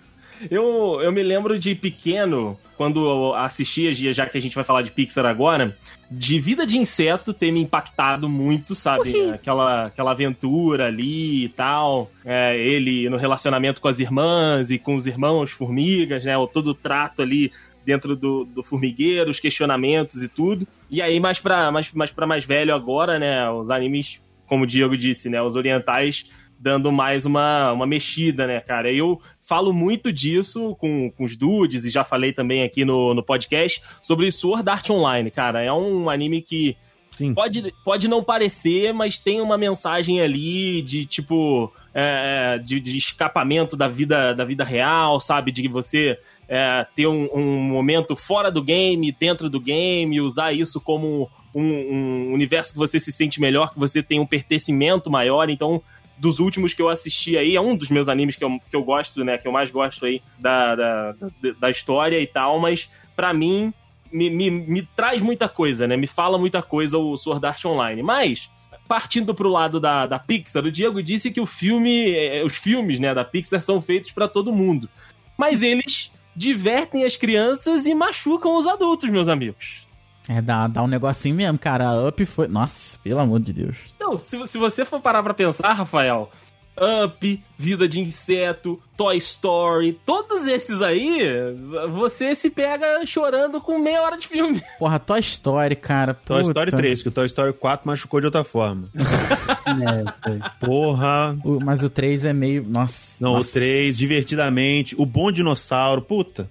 Eu, eu me lembro de pequeno, quando eu assistia, já que a gente vai falar de Pixar agora, de Vida de Inseto ter me impactado muito, sabe? Aquela, aquela aventura ali e tal. É, ele no relacionamento com as irmãs e com os irmãos formigas, né? O- Todo o trato ali dentro do, do formigueiro, os questionamentos e tudo. E aí, mais pra mais, mais, pra mais velho agora, né? Os animes, como o Diego disse, né? Os orientais dando mais uma, uma mexida, né, cara? Eu falo muito disso com, com os dudes e já falei também aqui no, no podcast sobre Sword Art Online, cara. É um anime que
Sim.
pode, pode não parecer, mas tem uma mensagem ali de tipo é, de, de escapamento da vida da vida real, sabe? De que você é, ter um, um momento fora do game, dentro do game, usar isso como um, um universo que você se sente melhor, que você tem um pertencimento maior. Então, dos últimos que eu assisti aí, é um dos meus animes que eu, que eu gosto, né? Que eu mais gosto aí da, da, da, história e tal, mas pra mim me, me, me traz muita coisa, né? Me fala muita coisa o Sword Art Online. Mas, partindo pro lado da, da Pixar, o Diego disse que o filme, eh, os filmes né, da Pixar são feitos pra todo mundo. Mas eles divertem as crianças e machucam os adultos, meus amigos.
É, dá, dá um negocinho mesmo, cara. A Up foi. Nossa, pelo amor de Deus.
Não, se, se você for parar pra pensar, Rafael, Up, Vida de Inseto, Toy Story, todos esses aí, você se pega chorando com meia hora de filme.
Porra, Toy Story, cara.
Toy
puta.
Story 3, que o Toy Story 4 machucou de outra forma.
É, foi.
Porra.
O- mas o 3 é meio. Nossa.
Não,
nossa.
o 3, divertidamente. O Bom Dinossauro, puta.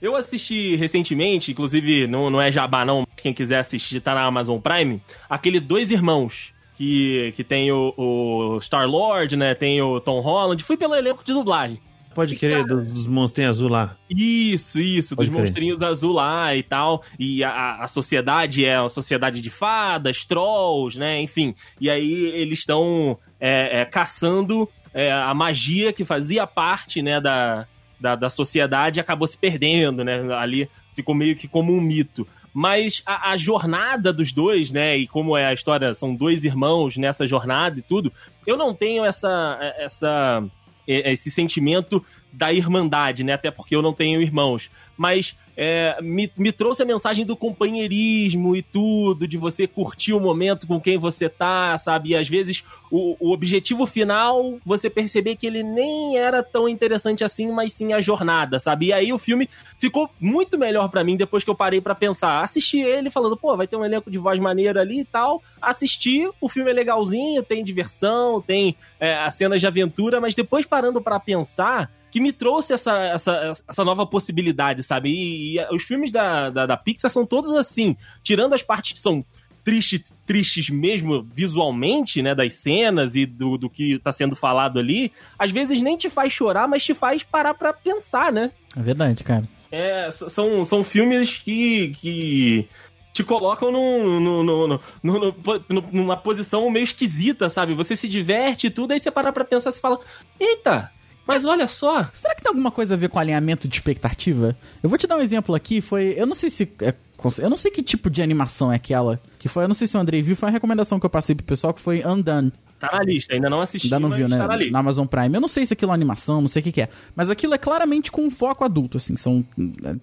Eu assisti recentemente, inclusive não, não é jabá não, quem quiser assistir tá na Amazon Prime, aquele Dois Irmãos, que, que tem o, o Star-Lord, né, tem o Tom Holland, fui pelo elenco de dublagem.
Pode querer, dos, dos monstrinhos azul lá.
Isso, isso,
Pode
dos
crer.
monstrinhos azul lá e tal. E a- a, sociedade é uma sociedade de fadas, trolls, né? Enfim. E aí eles estão é, é, caçando é, a magia que fazia parte, né, da, da, da sociedade acabou se perdendo, né? Ali ficou meio que como um mito. Mas a, a jornada dos dois, né? E como é a história, são dois irmãos nessa jornada e tudo, eu não tenho essa. essa esse sentimento da irmandade, né? Até porque eu não tenho irmãos. Mas é, me, me trouxe a mensagem do companheirismo e tudo, de você curtir o momento com quem você tá, sabe? E às vezes o, o objetivo final, você perceber que ele nem era tão interessante assim, mas sim a jornada, sabe? E aí o filme ficou muito melhor pra mim depois que eu parei pra pensar. Assisti ele falando, pô, vai ter um elenco de voz maneiro ali e tal. Assisti, o filme é legalzinho, tem diversão, tem é, as cenas de aventura, mas depois parando pra pensar, que me trouxe essa, essa, essa nova possibilidade, sabe? E, e os filmes da, da, da Pixar são todos assim, tirando as partes que são tristes, tristes mesmo visualmente, né, das cenas e do, do que tá sendo falado ali, às vezes nem te faz chorar, mas te faz parar pra pensar, né?
É verdade, cara.
É, são, são filmes que, que te colocam num- num- num- num- numa posição meio esquisita, sabe? Você se diverte e tudo, aí você para pra pensar e fala: Eita, mas olha só.
Será que tem alguma coisa a ver com alinhamento de expectativa? Eu vou te dar um exemplo aqui, foi. Eu não sei se. é eu não sei que tipo de animação é aquela. Que foi. Eu não sei se o Andrei viu, foi uma recomendação que eu passei pro pessoal que foi Undone.
Tá na lista, ainda não assisti,
Ainda não
mas
viu, né?
tá na lista.
Na Amazon Prime. Eu não sei se aquilo é animação, não sei o que, que é. Mas aquilo é claramente com um foco adulto, assim. São.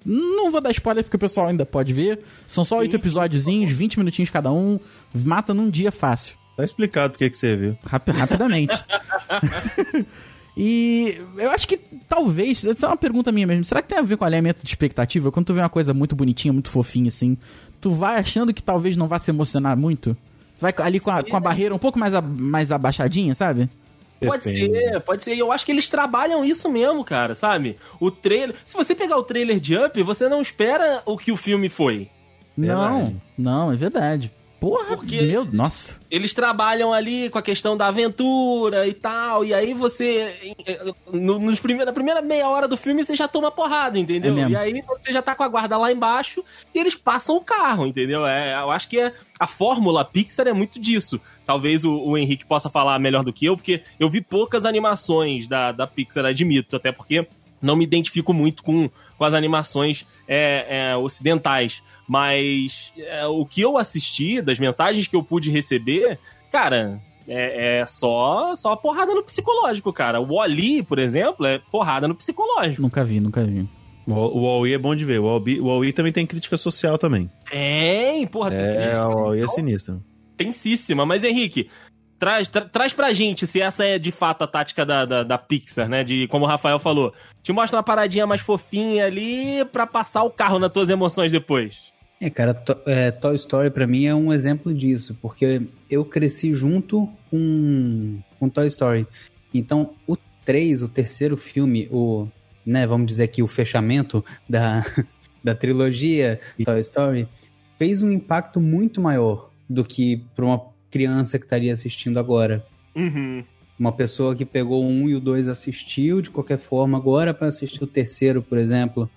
Não vou dar spoiler porque o pessoal ainda pode ver. São só oito episódiozinhos, 20 minutinhos cada um. Mata num dia fácil.
Tá explicado por que que você viu.
Rapi- rapidamente. e eu acho que talvez. Essa é uma pergunta minha mesmo. Será que tem a ver com alinhamento de expectativa? Quando tu vê uma coisa muito bonitinha, muito fofinha assim, tu vai achando que talvez não vá se emocionar muito? Vai ali com a, com a barreira um pouco mais, a- mais abaixadinha, sabe?
Pode
Depende.
ser, pode ser. E eu acho que eles trabalham isso mesmo, cara, sabe? O trailer. Se você pegar o trailer de Up, você não espera o que o filme foi.
Não,
Verdade.
não, é verdade. Porra,
Porque-
meu, nossa.
Eles trabalham ali com a questão da aventura e tal, e aí você. no- nos prime- na primeira meia hora do filme você já toma porrada, entendeu?
É
e aí você já tá com a guarda lá embaixo e eles passam o carro, entendeu? É, eu acho que é, a fórmula Pixar é muito disso. Talvez o, o Henrique possa falar melhor do que eu, porque eu vi poucas animações da, da Pixar, admito, até porque não me identifico muito com, com as animações é, é, ocidentais. Mas é, o que eu assisti, das mensagens que eu pude receber, cara, é, é só, só porrada no psicológico, cara. O Wally, por exemplo, é porrada no psicológico.
Nunca vi, nunca vi.
O, o é bom de ver. O Wall-E o Wall-E também tem crítica social também.
Tem, porra, tem
É,
crítica
o Wall-E é sinistro.
tensíssima. Mas, Henrique, traz, tra- traz pra gente se essa é de fato a tática da, da, da Pixar, né? De, como o Rafael falou, te mostra uma paradinha mais fofinha ali pra passar o carro nas tuas emoções depois.
É, cara, to- é, Toy Story pra mim é um exemplo disso, porque eu cresci junto com, com Toy Story. Então, o 3, o terceiro filme, o, né, vamos dizer aqui, o fechamento da, da trilogia Toy Story, fez um impacto muito maior do que pra uma criança que estaria assistindo agora.
Uhum.
Uma pessoa que pegou o 1 e o 2 assistiu de qualquer forma, agora para assistir o terceiro, por exemplo,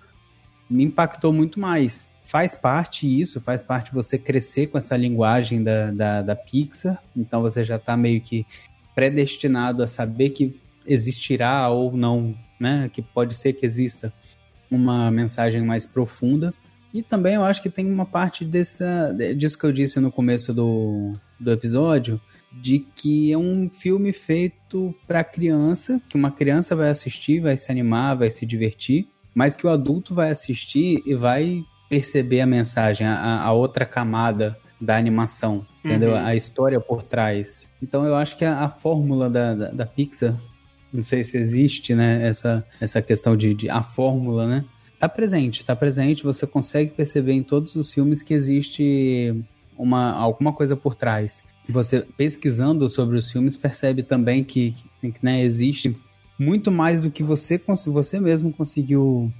me impactou muito mais. Faz parte isso, faz parte você crescer com essa linguagem da, da, da Pixar, então você já está meio que predestinado a saber que existirá ou não, né? Que pode ser que exista uma mensagem mais profunda. E também eu acho que tem uma parte dessa, disso que eu disse no começo do, do episódio, de que é um filme feito para criança, que uma criança vai assistir, vai se animar, vai se divertir, mas que o adulto vai assistir e vai perceber a mensagem, a, a outra camada da animação, entendeu?
Uhum.
A história por trás. Então eu acho que a, a fórmula da, da, da Pixar, não sei se existe, né, essa, essa questão de, de a fórmula, né? Tá presente, tá presente, você consegue perceber em todos os filmes que existe uma, alguma coisa por trás. Você pesquisando sobre os filmes percebe também que, que né, existe muito mais do que você, você mesmo conseguiu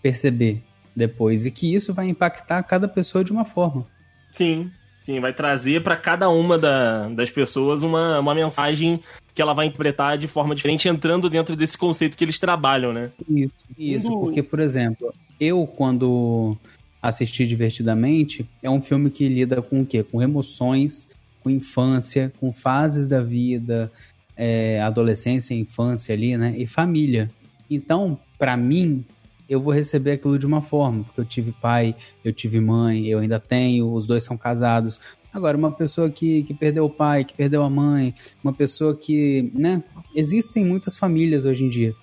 perceber depois. E que isso vai impactar cada pessoa de uma forma.
Sim, sim, vai trazer pra cada uma da- das pessoas uma, uma mensagem que ela vai interpretar de forma diferente, entrando dentro desse conceito que eles trabalham, né?
Isso, isso,
Quando-
porque, por exemplo, eu quando assisti divertidamente, é um filme que lida com o quê? Com emoções, com infância, com fases da vida, é, adolescência, infância ali, né? E família. Então, pra mim, eu vou receber aquilo de uma forma, porque eu tive pai, eu tive mãe, eu ainda tenho, os dois são casados. Agora, uma pessoa que, que perdeu o pai, que perdeu a mãe, uma pessoa que, né? Existem muitas famílias hoje em dia.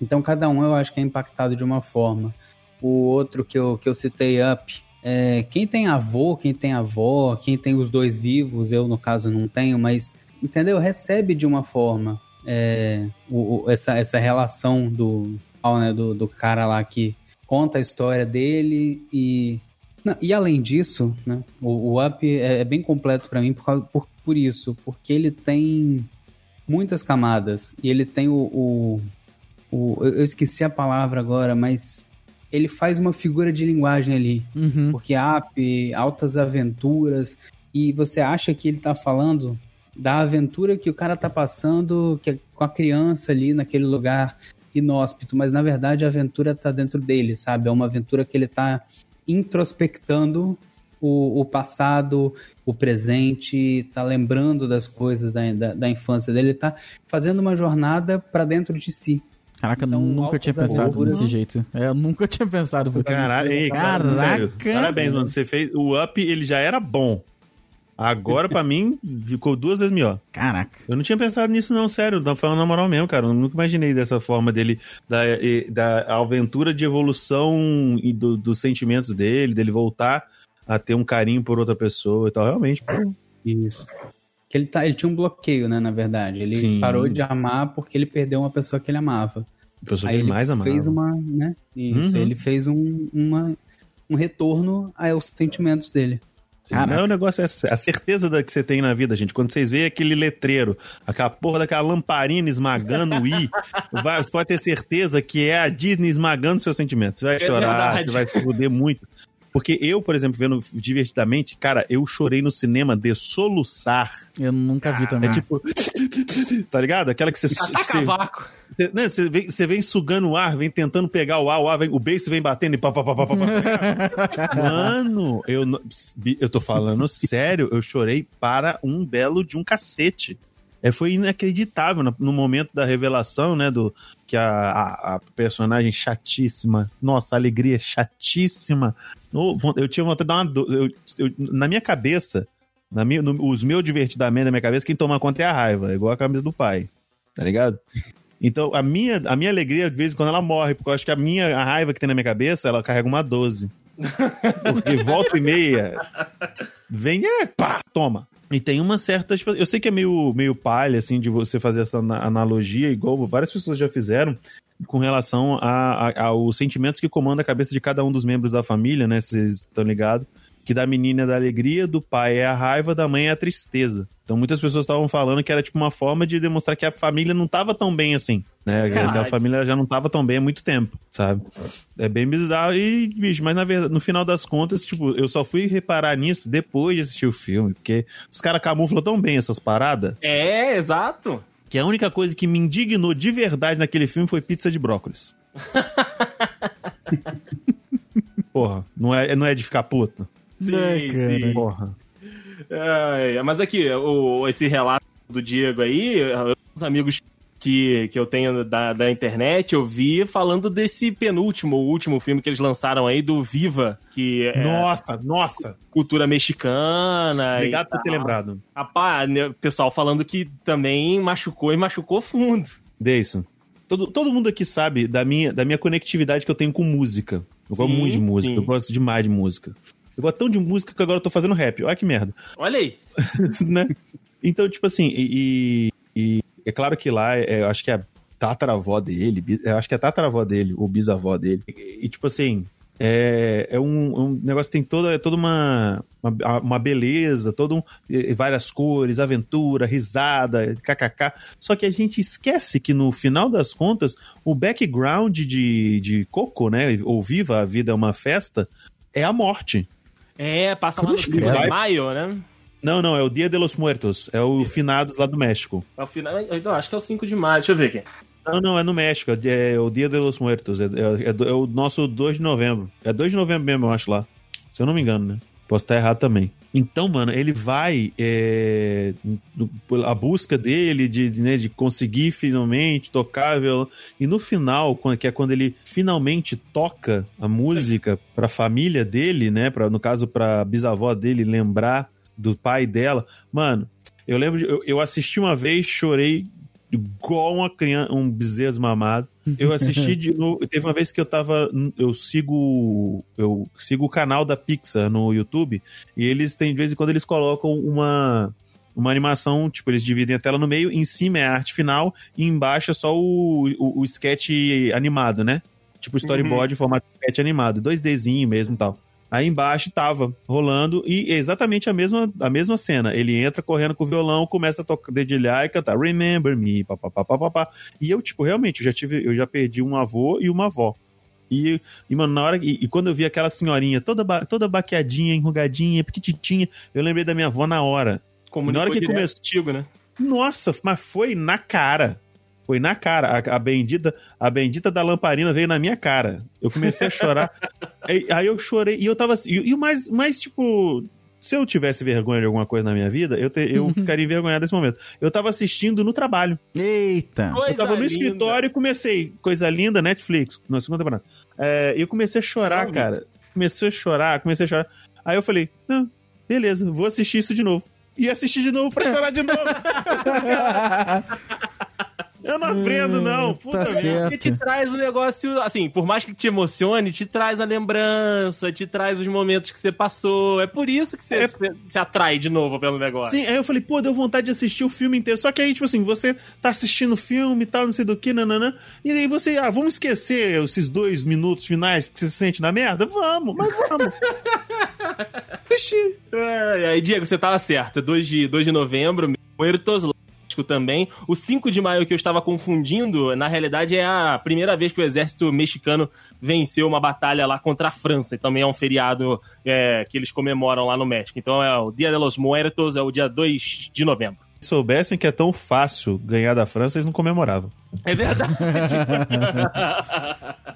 Então, cada um eu acho que é impactado de uma forma. O outro que eu, que eu citei, Up, é, quem tem avô, quem tem avó, quem tem os dois vivos, eu no caso não tenho, mas, entendeu? Recebe de uma forma é, o- o- essa, essa relação do, né, do, do cara lá que conta a história dele e. Não, e além disso, né, o, o Up é, é bem completo pra mim por, causa- por, por isso, porque ele tem muitas camadas e ele tem o, o, o- eu eu esqueci a palavra agora, mas ele faz uma figura de linguagem ali,
Uhum.
porque Up, altas aventuras e você acha que ele tá falando da aventura que o cara tá passando que é com a criança ali naquele lugar inóspito, mas na verdade a aventura tá dentro dele, sabe? É uma aventura que ele tá introspectando o, o passado, o presente, tá lembrando das coisas da, da, da infância dele, ele tá fazendo uma jornada para dentro de si.
Caraca, eu
Então,
nunca tinha pensado desse jeito. É, eu nunca tinha pensado. por-
Caralho, ei, cara,
Caraca.
sério. Parabéns, mano. Você fez. O Up, ele já era bom. Agora, pra mim, ficou duas vezes melhor.
Caraca.
Eu não tinha pensado nisso, não, sério. Tô falando na moral mesmo, cara. Eu nunca imaginei dessa forma dele, da, da aventura de evolução e do- dos sentimentos dele, dele voltar a ter um carinho por outra pessoa e tal. Realmente, pô.
Isso. Que ele, tá, ele tinha um bloqueio, né, na verdade. Ele
Sim.
parou de amar porque ele perdeu uma pessoa que ele amava.
A pessoa
Aí
que ele
ele
mais amava.
fez uma, né? Isso,
Uhum.
ele fez um, uma, um retorno aos sentimentos dele.
Caraca.
Não, o negócio é a certeza da que você tem na vida, gente. Quando vocês veem aquele letreiro, aquela porra daquela lamparina esmagando o i, vai- você pode ter certeza que é a Disney esmagando seus sentimentos. Você vai
É
chorar,
verdade.
você vai se fuder muito. Porque eu, por exemplo, vendo divertidamente, cara, eu chorei no cinema de soluçar.
Eu nunca vi também.
É tipo. tá ligado? Aquela que você.
Ataca
que. Você, né, você, vem, você vem sugando o ar, vem tentando pegar o ar, o ar vem, o beijo vem batendo e pá, pá, pá, pá, pá, pá. Mano, eu, eu tô falando sério, eu chorei para um belo de um cacete. É, foi inacreditável no, no momento da revelação, né? Do, que a, a, a personagem chatíssima, nossa, a alegria chatíssima. No- eu tinha vontade de dar uma. eu- eu- na minha cabeça, na minha, no- os meus divertidamente na minha cabeça, quem toma conta é a raiva, igual a camisa do pai. Tá ligado? Então, a minha, a minha alegria, de vez em quando, ela morre, porque eu acho que a minha a raiva que tem na minha cabeça, ela carrega uma 12. Porque volta e meia, vem, é, pá, toma. E tem uma certa. tipo, eu sei que é meio, meio palha, assim, de você fazer essa ana- analogia, igual várias pessoas já fizeram, com relação a- a- aos sentimentos que comandam a cabeça de cada um dos membros da família, né? Vocês estão ligados? Que da menina é da alegria, do pai é a raiva, da mãe é a tristeza. Então muitas pessoas estavam falando que era tipo uma forma de demonstrar que a família não tava tão bem assim, né? Que
Verdade.
a família já não tava tão bem há muito tempo, sabe? É bem bizarro e, bicho, mas na verdade, no final das contas, tipo, eu só fui reparar nisso depois de assistir o filme, porque os caras camuflam tão bem essas paradas,
É, exato.
que a única coisa que me indignou de verdade naquele filme foi pizza de brócolis. Porra, não é, não é de ficar puto?
Sim,
É,
sim.
Porra.
É, mas aqui, o, esse relato do Diego aí, os amigos que, que eu tenho da, da internet, eu vi falando desse penúltimo, o último filme que eles lançaram aí, do Viva, que é
Nossa, nossa.
cultura mexicana.
Obrigado
e
por ter lembrado.
Rapaz, né, pessoal falando que também machucou e machucou fundo.
Deison. Todo, todo mundo aqui sabe da minha, da minha conectividade que eu tenho com música. Eu gosto
Sim,
muito de música,
sim.
eu gosto demais de música. Eu gosto tão de música que agora eu tô fazendo rap. Olha que merda.
Olha aí.
né? Então, tipo assim, e, e- é claro que lá, é, eu acho que é a tataravó dele, eu acho que é a tataravó dele, ou bisavó dele. E, e, tipo assim, é, é um, um negócio que tem toda, toda uma, uma, uma beleza, todo um, várias cores, aventura, risada, kkk. Só que a gente esquece que no final das contas, o background de, de Coco, né? Ou Viva, a Vida é uma Festa, é a morte.
É, passa lá no
Cruz
5
credo.
de maio, né?
Não, não, é o Dia de los Muertos. É o finados lá do México.
É o final, eu acho que é o 5 de maio. Deixa eu ver aqui.
Não, não, é no México. É o Dia de los Muertos. É, é- é é o nosso 2 de novembro. É 2 de novembro mesmo, eu acho lá. Se eu não me engano, né? Posso estar errado também. Então, mano, ele vai. É, a busca dele de, de, né, de conseguir finalmente tocar violão. E no final, que é quando ele finalmente toca a música pra família dele, né? Pra, no caso, pra bisavó dele lembrar do pai dela. Mano, eu lembro, de, eu, eu assisti uma vez, chorei igual uma criança, um bezerro desmamado. Eu assisti de novo. Teve uma vez que eu tava. Eu sigo. Eu sigo o canal da Pixar no YouTube. E eles têm, de vez em quando, eles colocam uma. Uma animação, tipo, eles dividem a tela no meio, em cima é a arte final e embaixo é só o, o, o sketch animado, né? Tipo storyboard em formato de sketch animado, 2Dzinho mesmo e tal. Aí embaixo tava rolando e é exatamente a mesma, a mesma cena. Ele entra correndo com o violão, começa a tocar, dedilhar e cantar Remember Me, papapá. E eu, tipo, realmente, eu já tive, eu já perdi um avô e uma avó. E, e mano, na hora. E, e quando eu vi aquela senhorinha toda, ba- toda baqueadinha, enrugadinha, pequititinha, eu lembrei da minha avó na hora.
Comunicou
Na hora que começou-
né?
Nossa, mas foi na cara. Foi na cara. A, a bendita, a bendita da lamparina veio na minha cara. Eu comecei a chorar. aí, aí eu chorei. E eu tava assim. E, o mais, mais, tipo. Se eu tivesse vergonha de alguma coisa na minha vida, eu, te- eu ficaria envergonhado nesse momento. Eu tava assistindo no trabalho.
Eita.
Coisa
eu tava no
linda.
escritório e comecei. Coisa linda, Netflix, na segunda temporada. É, e eu comecei a chorar,
Realmente.
cara. Comecei a chorar, comecei a chorar. Aí eu falei, não, beleza, vou assistir isso de novo. E assistir de novo pra chorar de novo. eu não aprendo, não. Puta
Tá
merda.
Porque te traz o negócio, assim, por mais que te emocione, te traz a lembrança, te traz os momentos que você passou. É por isso que você
É-
se, se atrai de novo pelo negócio.
Sim, aí eu falei, pô, deu vontade de assistir o filme inteiro. Só que aí, tipo assim, você tá assistindo o filme e tal, não sei do que, nananã. E aí você, ah, vamos esquecer esses dois minutos finais que você se sente na merda? Vamos, mas vamos. Assistir.
É, aí, Diego, você tava certo. 2 de, 2 de novembro, Muertos também. O 5 de maio que eu estava confundindo, na realidade é a primeira vez que o exército mexicano venceu uma batalha lá contra a França. E também é um feriado é, que eles comemoram lá no México. Então é o Dia de los Muertos, é o dia 2 de novembro.
Se soubessem que é tão fácil ganhar da França, eles não comemoravam.
É verdade.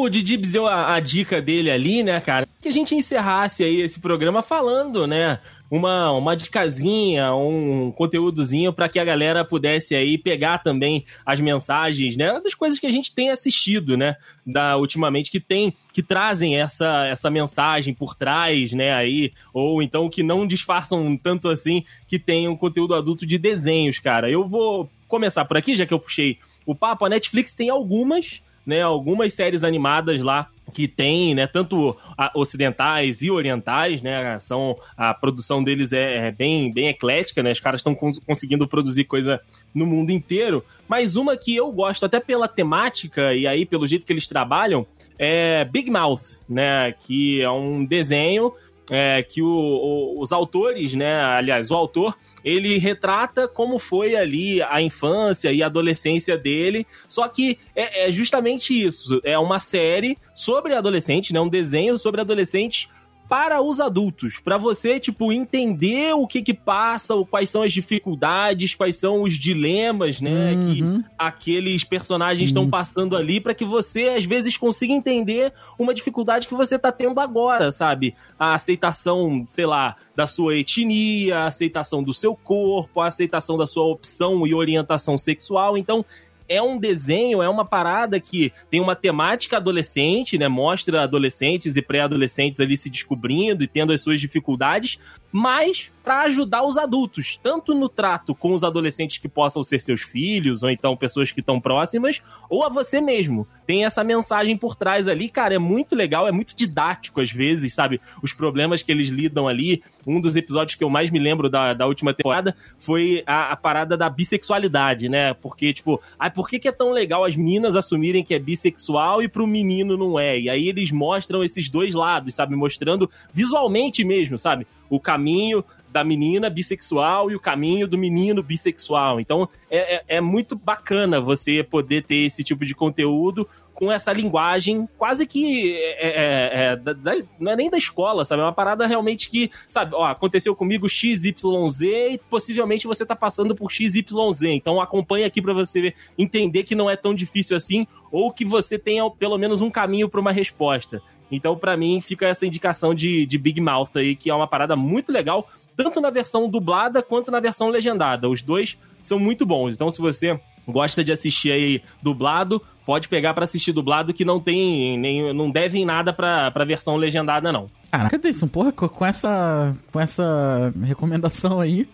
O Didibs deu a, a, dica dele ali, né, cara? Que a gente encerrasse aí esse programa falando, né? Uma, uma dicasinha, um conteúdozinho para que a galera pudesse aí pegar também as mensagens, né? Das coisas que a gente tem assistido, né? Da, ultimamente, que tem, que trazem essa, essa mensagem por trás, né? Aí, ou então que não disfarçam tanto assim, que tem um conteúdo adulto de desenhos, cara. Eu vou começar por aqui, já que eu puxei o papo. A Netflix tem algumas né, algumas séries animadas lá que tem, né, tanto ocidentais e orientais, né, são a produção deles é, é bem bem eclética, né, os caras estão cons conseguindo produzir coisa no mundo inteiro, mas uma que eu gosto até pela temática e aí pelo jeito que eles trabalham é Big Mouth, né, que é um desenho é, que o, o, os autores, né, aliás, o autor, ele retrata como foi ali a infância e a adolescência dele, só que é, é justamente isso, é uma série sobre adolescentes, né, um desenho sobre adolescentes para os adultos, para você, tipo, entender o que que passa, quais são as dificuldades, quais são os dilemas, né, uhum. que aqueles personagens estão uhum. passando ali, para que você, às vezes, consiga entender uma dificuldade que você tá tendo agora, sabe? A aceitação, sei lá, da sua etnia, a aceitação do seu corpo, a aceitação da sua opção e orientação sexual. Então, é um desenho, é uma parada que tem uma temática adolescente, né? Mostra adolescentes e pré-adolescentes ali se descobrindo e tendo as suas dificuldades, mas para ajudar os adultos, tanto no trato com os adolescentes que possam ser seus filhos, ou então pessoas que estão próximas, ou a você mesmo. Tem essa mensagem por trás ali, cara, é muito legal, é muito didático às vezes, sabe? Os problemas que eles lidam ali. Um dos episódios que eu mais me lembro da, da última temporada foi a, a parada da bissexualidade, né? Porque, tipo, ah, por que, que é tão legal as meninas assumirem que é bissexual e pro menino não é? E aí eles mostram esses dois lados, sabe? Mostrando visualmente mesmo, sabe? O caminho da menina bissexual e o caminho do menino bissexual. Então é, é, é, muito bacana você poder ter esse tipo de conteúdo com essa linguagem quase que é, é, é da, da, não é nem da escola, sabe? É uma parada realmente que, sabe, ó, aconteceu comigo XYZ e possivelmente você tá passando por XYZ. Então acompanha aqui para você entender que não é tão difícil assim ou que você tenha pelo menos um caminho para uma resposta. Então, para mim, fica essa indicação de, de Big Mouth aí, que é uma parada muito legal, tanto na versão dublada quanto na versão legendada. Os dois são muito bons. Então, se você gosta de assistir aí dublado, pode pegar para assistir dublado que não tem nem não devem nada pra, pra versão legendada não.
Caraca, Deison, porra, com essa com essa recomendação aí,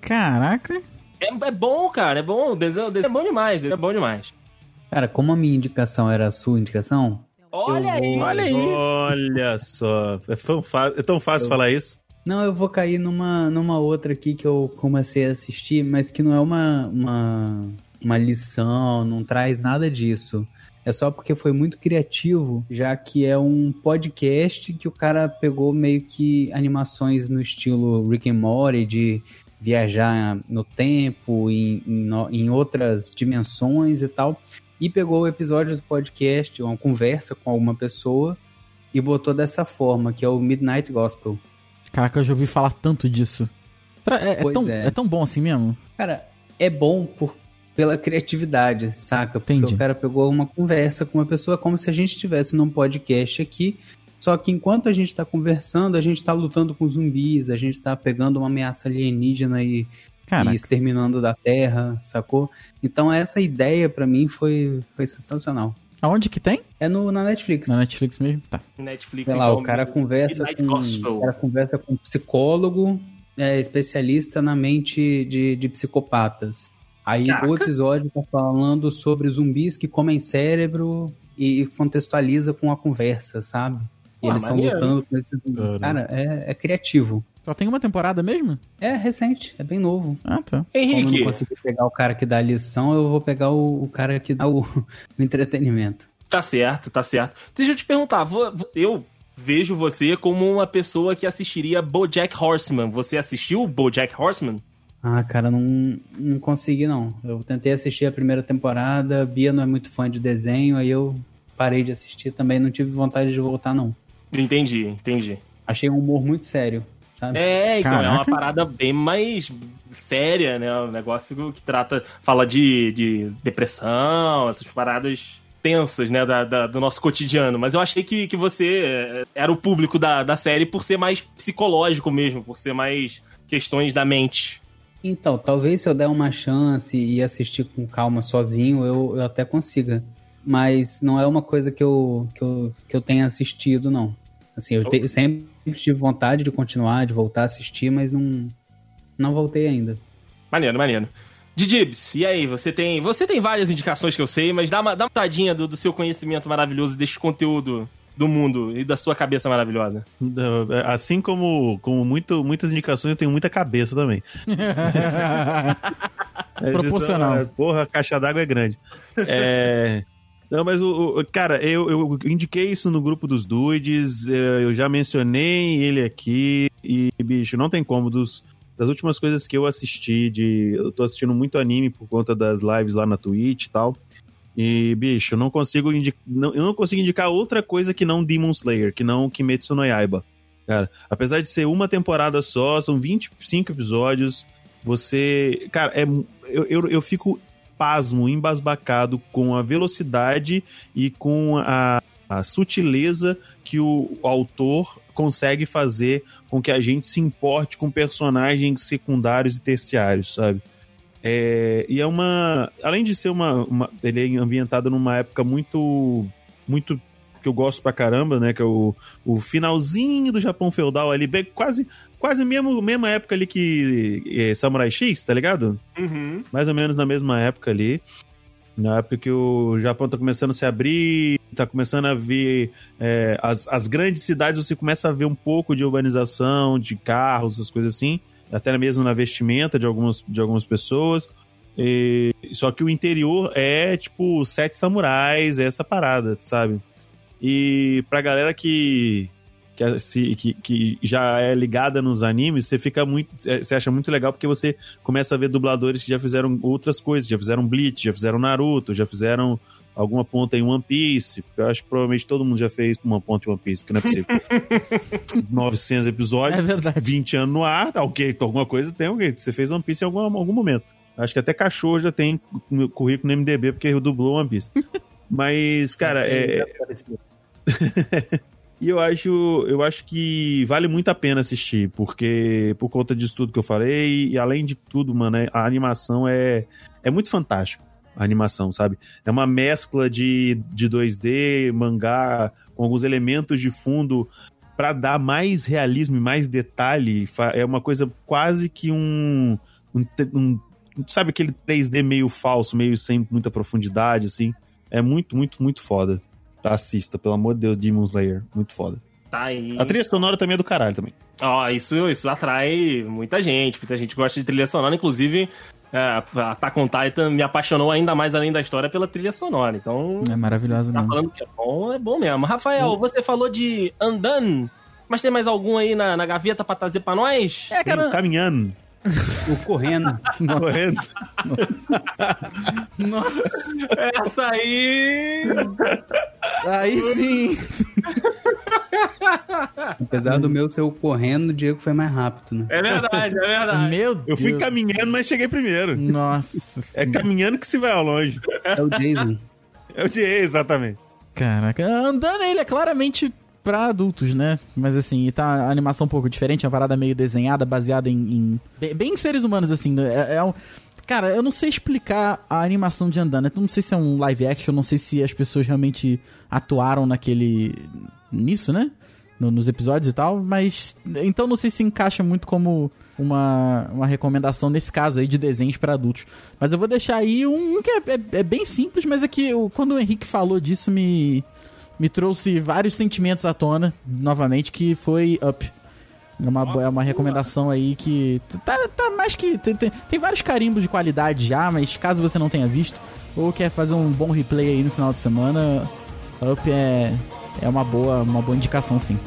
caraca.
É, é bom, cara, é bom, o desenho, o desenho é bom demais, é bom demais.
Cara, como a minha indicação era a sua indicação,
Olha aí,
olha aí. Olha só. É tão, é tão fácil eu... falar isso.
Não, eu vou cair numa, numa outra aqui que eu comecei a assistir, mas que não é uma, uma, uma lição, não traz nada disso. É só porque foi muito criativo, já que é um podcast que o cara pegou meio que animações no estilo Rick and Morty, de viajar no tempo, em, em, em outras dimensões e tal e pegou o episódio do podcast, uma conversa com alguma pessoa, e botou dessa forma, que é o Midnight Gospel.
Caraca, eu já ouvi falar tanto disso. É, é tão, é. é. tão bom assim mesmo?
Cara, é bom por, pela criatividade, saca? Porque Entendi. o cara pegou uma conversa com uma pessoa como se a gente estivesse num podcast aqui, só que enquanto a gente está conversando, a gente está lutando com zumbis, a gente está pegando uma ameaça alienígena e Caraca. e exterminando da Terra, sacou? Então essa ideia para mim foi, foi sensacional.
Aonde que tem?
É no, na Netflix.
Na Netflix mesmo? Tá.
Netflix,
Sei lá, então, o cara conversa com, o cara conversa com um psicólogo, é, especialista na mente de, de psicopatas. Aí Caraca. o episódio tá falando sobre zumbis que comem cérebro e contextualiza com a conversa, sabe? E eles estão lutando com esses zumbis. Cara, é, é criativo.
Só tem uma temporada mesmo?
É, recente, é bem novo.
Ah, tá.
Henrique.
Como eu não consegui pegar o cara que dá a lição, eu vou pegar o, o cara que dá o, o, entretenimento.
Tá certo, tá certo. Deixa eu te perguntar, eu vejo você como uma pessoa que assistiria BoJack Horseman. Você assistiu BoJack Horseman?
Ah, cara, não, não consegui não. Eu tentei assistir a primeira temporada, Bia não é muito fã de desenho, aí eu parei de assistir também, não tive vontade de voltar não.
Entendi, entendi.
Achei um humor muito sério, sabe?
É, então é uma
Caraca.
parada bem mais séria, né? Um negócio que trata, fala de, de depressão, essas paradas tensas, né, da, da- do nosso cotidiano. Mas eu achei que, que você eh, era o público da, da série por ser mais psicológico mesmo, por ser mais questões da mente.
Então, talvez se eu der uma chance e assistir com calma sozinho, eu, eu até consiga. Mas não é uma coisa que eu, que eu, que eu tenha assistido, não. Assim, eu, te- eu sempre tive vontade de continuar, de voltar a assistir, mas não, não voltei ainda.
Maneiro, maneiro. Didibs, e aí? Você tem, você tem várias indicações que eu sei, mas dá uma, dá uma tadinha do, do seu conhecimento maravilhoso desse conteúdo do mundo e da sua cabeça maravilhosa.
Assim como, como muito, muitas indicações, eu tenho muita cabeça também. É,
Proporcional.
então, Porra, a caixa d'água é grande. É. Não, mas o, o- cara, eu, eu indiquei isso no grupo dos dudes, eh, eu já mencionei ele aqui e, bicho, não tem como dos das últimas coisas que eu assisti de, eu tô assistindo muito anime por conta das lives lá na Twitch e tal. E, bicho, eu não consigo indicar, eu não consigo indicar outra coisa que não Demon Slayer, que não Kimetsu no Yaiba. Cara, apesar de ser uma temporada só, são 25 episódios, você. Cara, é, eu, eu, eu fico pasmo, embasbacado com a velocidade e com a, a sutileza que o, autor consegue fazer com que a gente se importe com personagens secundários e terciários, sabe? É, e é uma. Além de ser uma, uma. Ele é ambientado numa época muito. Muito. Que eu gosto pra caramba, né? Que é o, o finalzinho do Japão feudal ali, bem, quase, quase mesmo, mesma época ali que é, Samurai X, tá ligado?
Uhum.
mais ou menos na mesma época ali. Na época que o Japão tá começando a se abrir, tá começando a ver é, as, as grandes cidades, você começa a ver um pouco de urbanização, de carros, essas coisas assim, até mesmo na vestimenta de algumas, de algumas pessoas. E- só que o interior é tipo sete samurais, é essa parada, sabe? E pra galera que, que, assi- que, que já é ligada nos animes, você fica muito. é, Você acha muito legal porque você começa a ver dubladores que já fizeram outras coisas, já fizeram Bleach, já fizeram Naruto, já fizeram alguma ponta em One Piece. Eu acho que provavelmente todo mundo já fez uma ponta em One Piece, porque não é possível. 900 episódios,
É verdade.
20 anos no ar, tá ok, então alguma coisa tem alguém. Você fez One Piece em algum, algum momento. Acho que até cachorro já tem currículo no MDB porque dublou One Piece. Mas, cara, é, e eu acho, eu acho que vale muito a pena assistir, porque por conta disso tudo que eu falei, e além de tudo, mano, é- a animação é, é muito fantástico. A animação, sabe? É uma mescla de, de 2D, mangá, com alguns elementos de fundo para dar mais realismo e mais detalhe. É uma coisa quase que um, um, um- Sabe aquele 3D meio falso, meio sem muita profundidade, assim? É muito, muito, muito foda. Assista, pelo amor de Deus, Demon Slayer. Muito foda.
Tá aí.
A trilha sonora também é do caralho também.
Ó, isso, isso atrai muita gente. Muita gente gosta de trilha sonora. Inclusive, é, Attack on Titan me apaixonou ainda mais além da história pela trilha sonora. Então,
É maravilhosa,
tá falando que é bom, é bom mesmo. Rafael, você falou de Andan, mas tem mais algum aí na, na gaveta pra trazer pra nós?
É, cara.
Caminhando,
O correndo.
correndo.
Nossa,
Essa aí.
aí sim.
Apesar do meu ser o correndo, o Diego foi mais rápido, né?
É verdade, é verdade.
Meu Deus.
Eu fui caminhando, mas cheguei primeiro.
Nossa.
É
senhora.
caminhando que se vai ao longe.
É o Jason.
Eu disse, exatamente.
Caraca. Andando ele é claramente pra adultos, né? Mas assim, e tá a animação um pouco diferente, é uma parada meio desenhada, baseada em. em- bem, bem em seres humanos, assim. né? É, é um. Cara, eu não sei explicar a animação de Andando. Eu não sei se é um live action, não sei se as pessoas realmente atuaram naquele. nisso, né? No- nos episódios e tal, mas. Então não sei se encaixa muito como uma, uma recomendação nesse caso aí de desenhos pra adultos. Mas eu vou deixar aí um que é, é- é bem simples, mas é que eu- quando o Henrique falou disso me, me trouxe vários sentimentos à tona, novamente, que foi Up. É uma, é uma recomendação aí que tá, tá mais que. Tem, tem, tem vários carimbos de qualidade já, mas caso você não tenha visto, ou quer fazer um bom replay aí no final de semana, Up é, é uma boa, uma boa indicação, sim.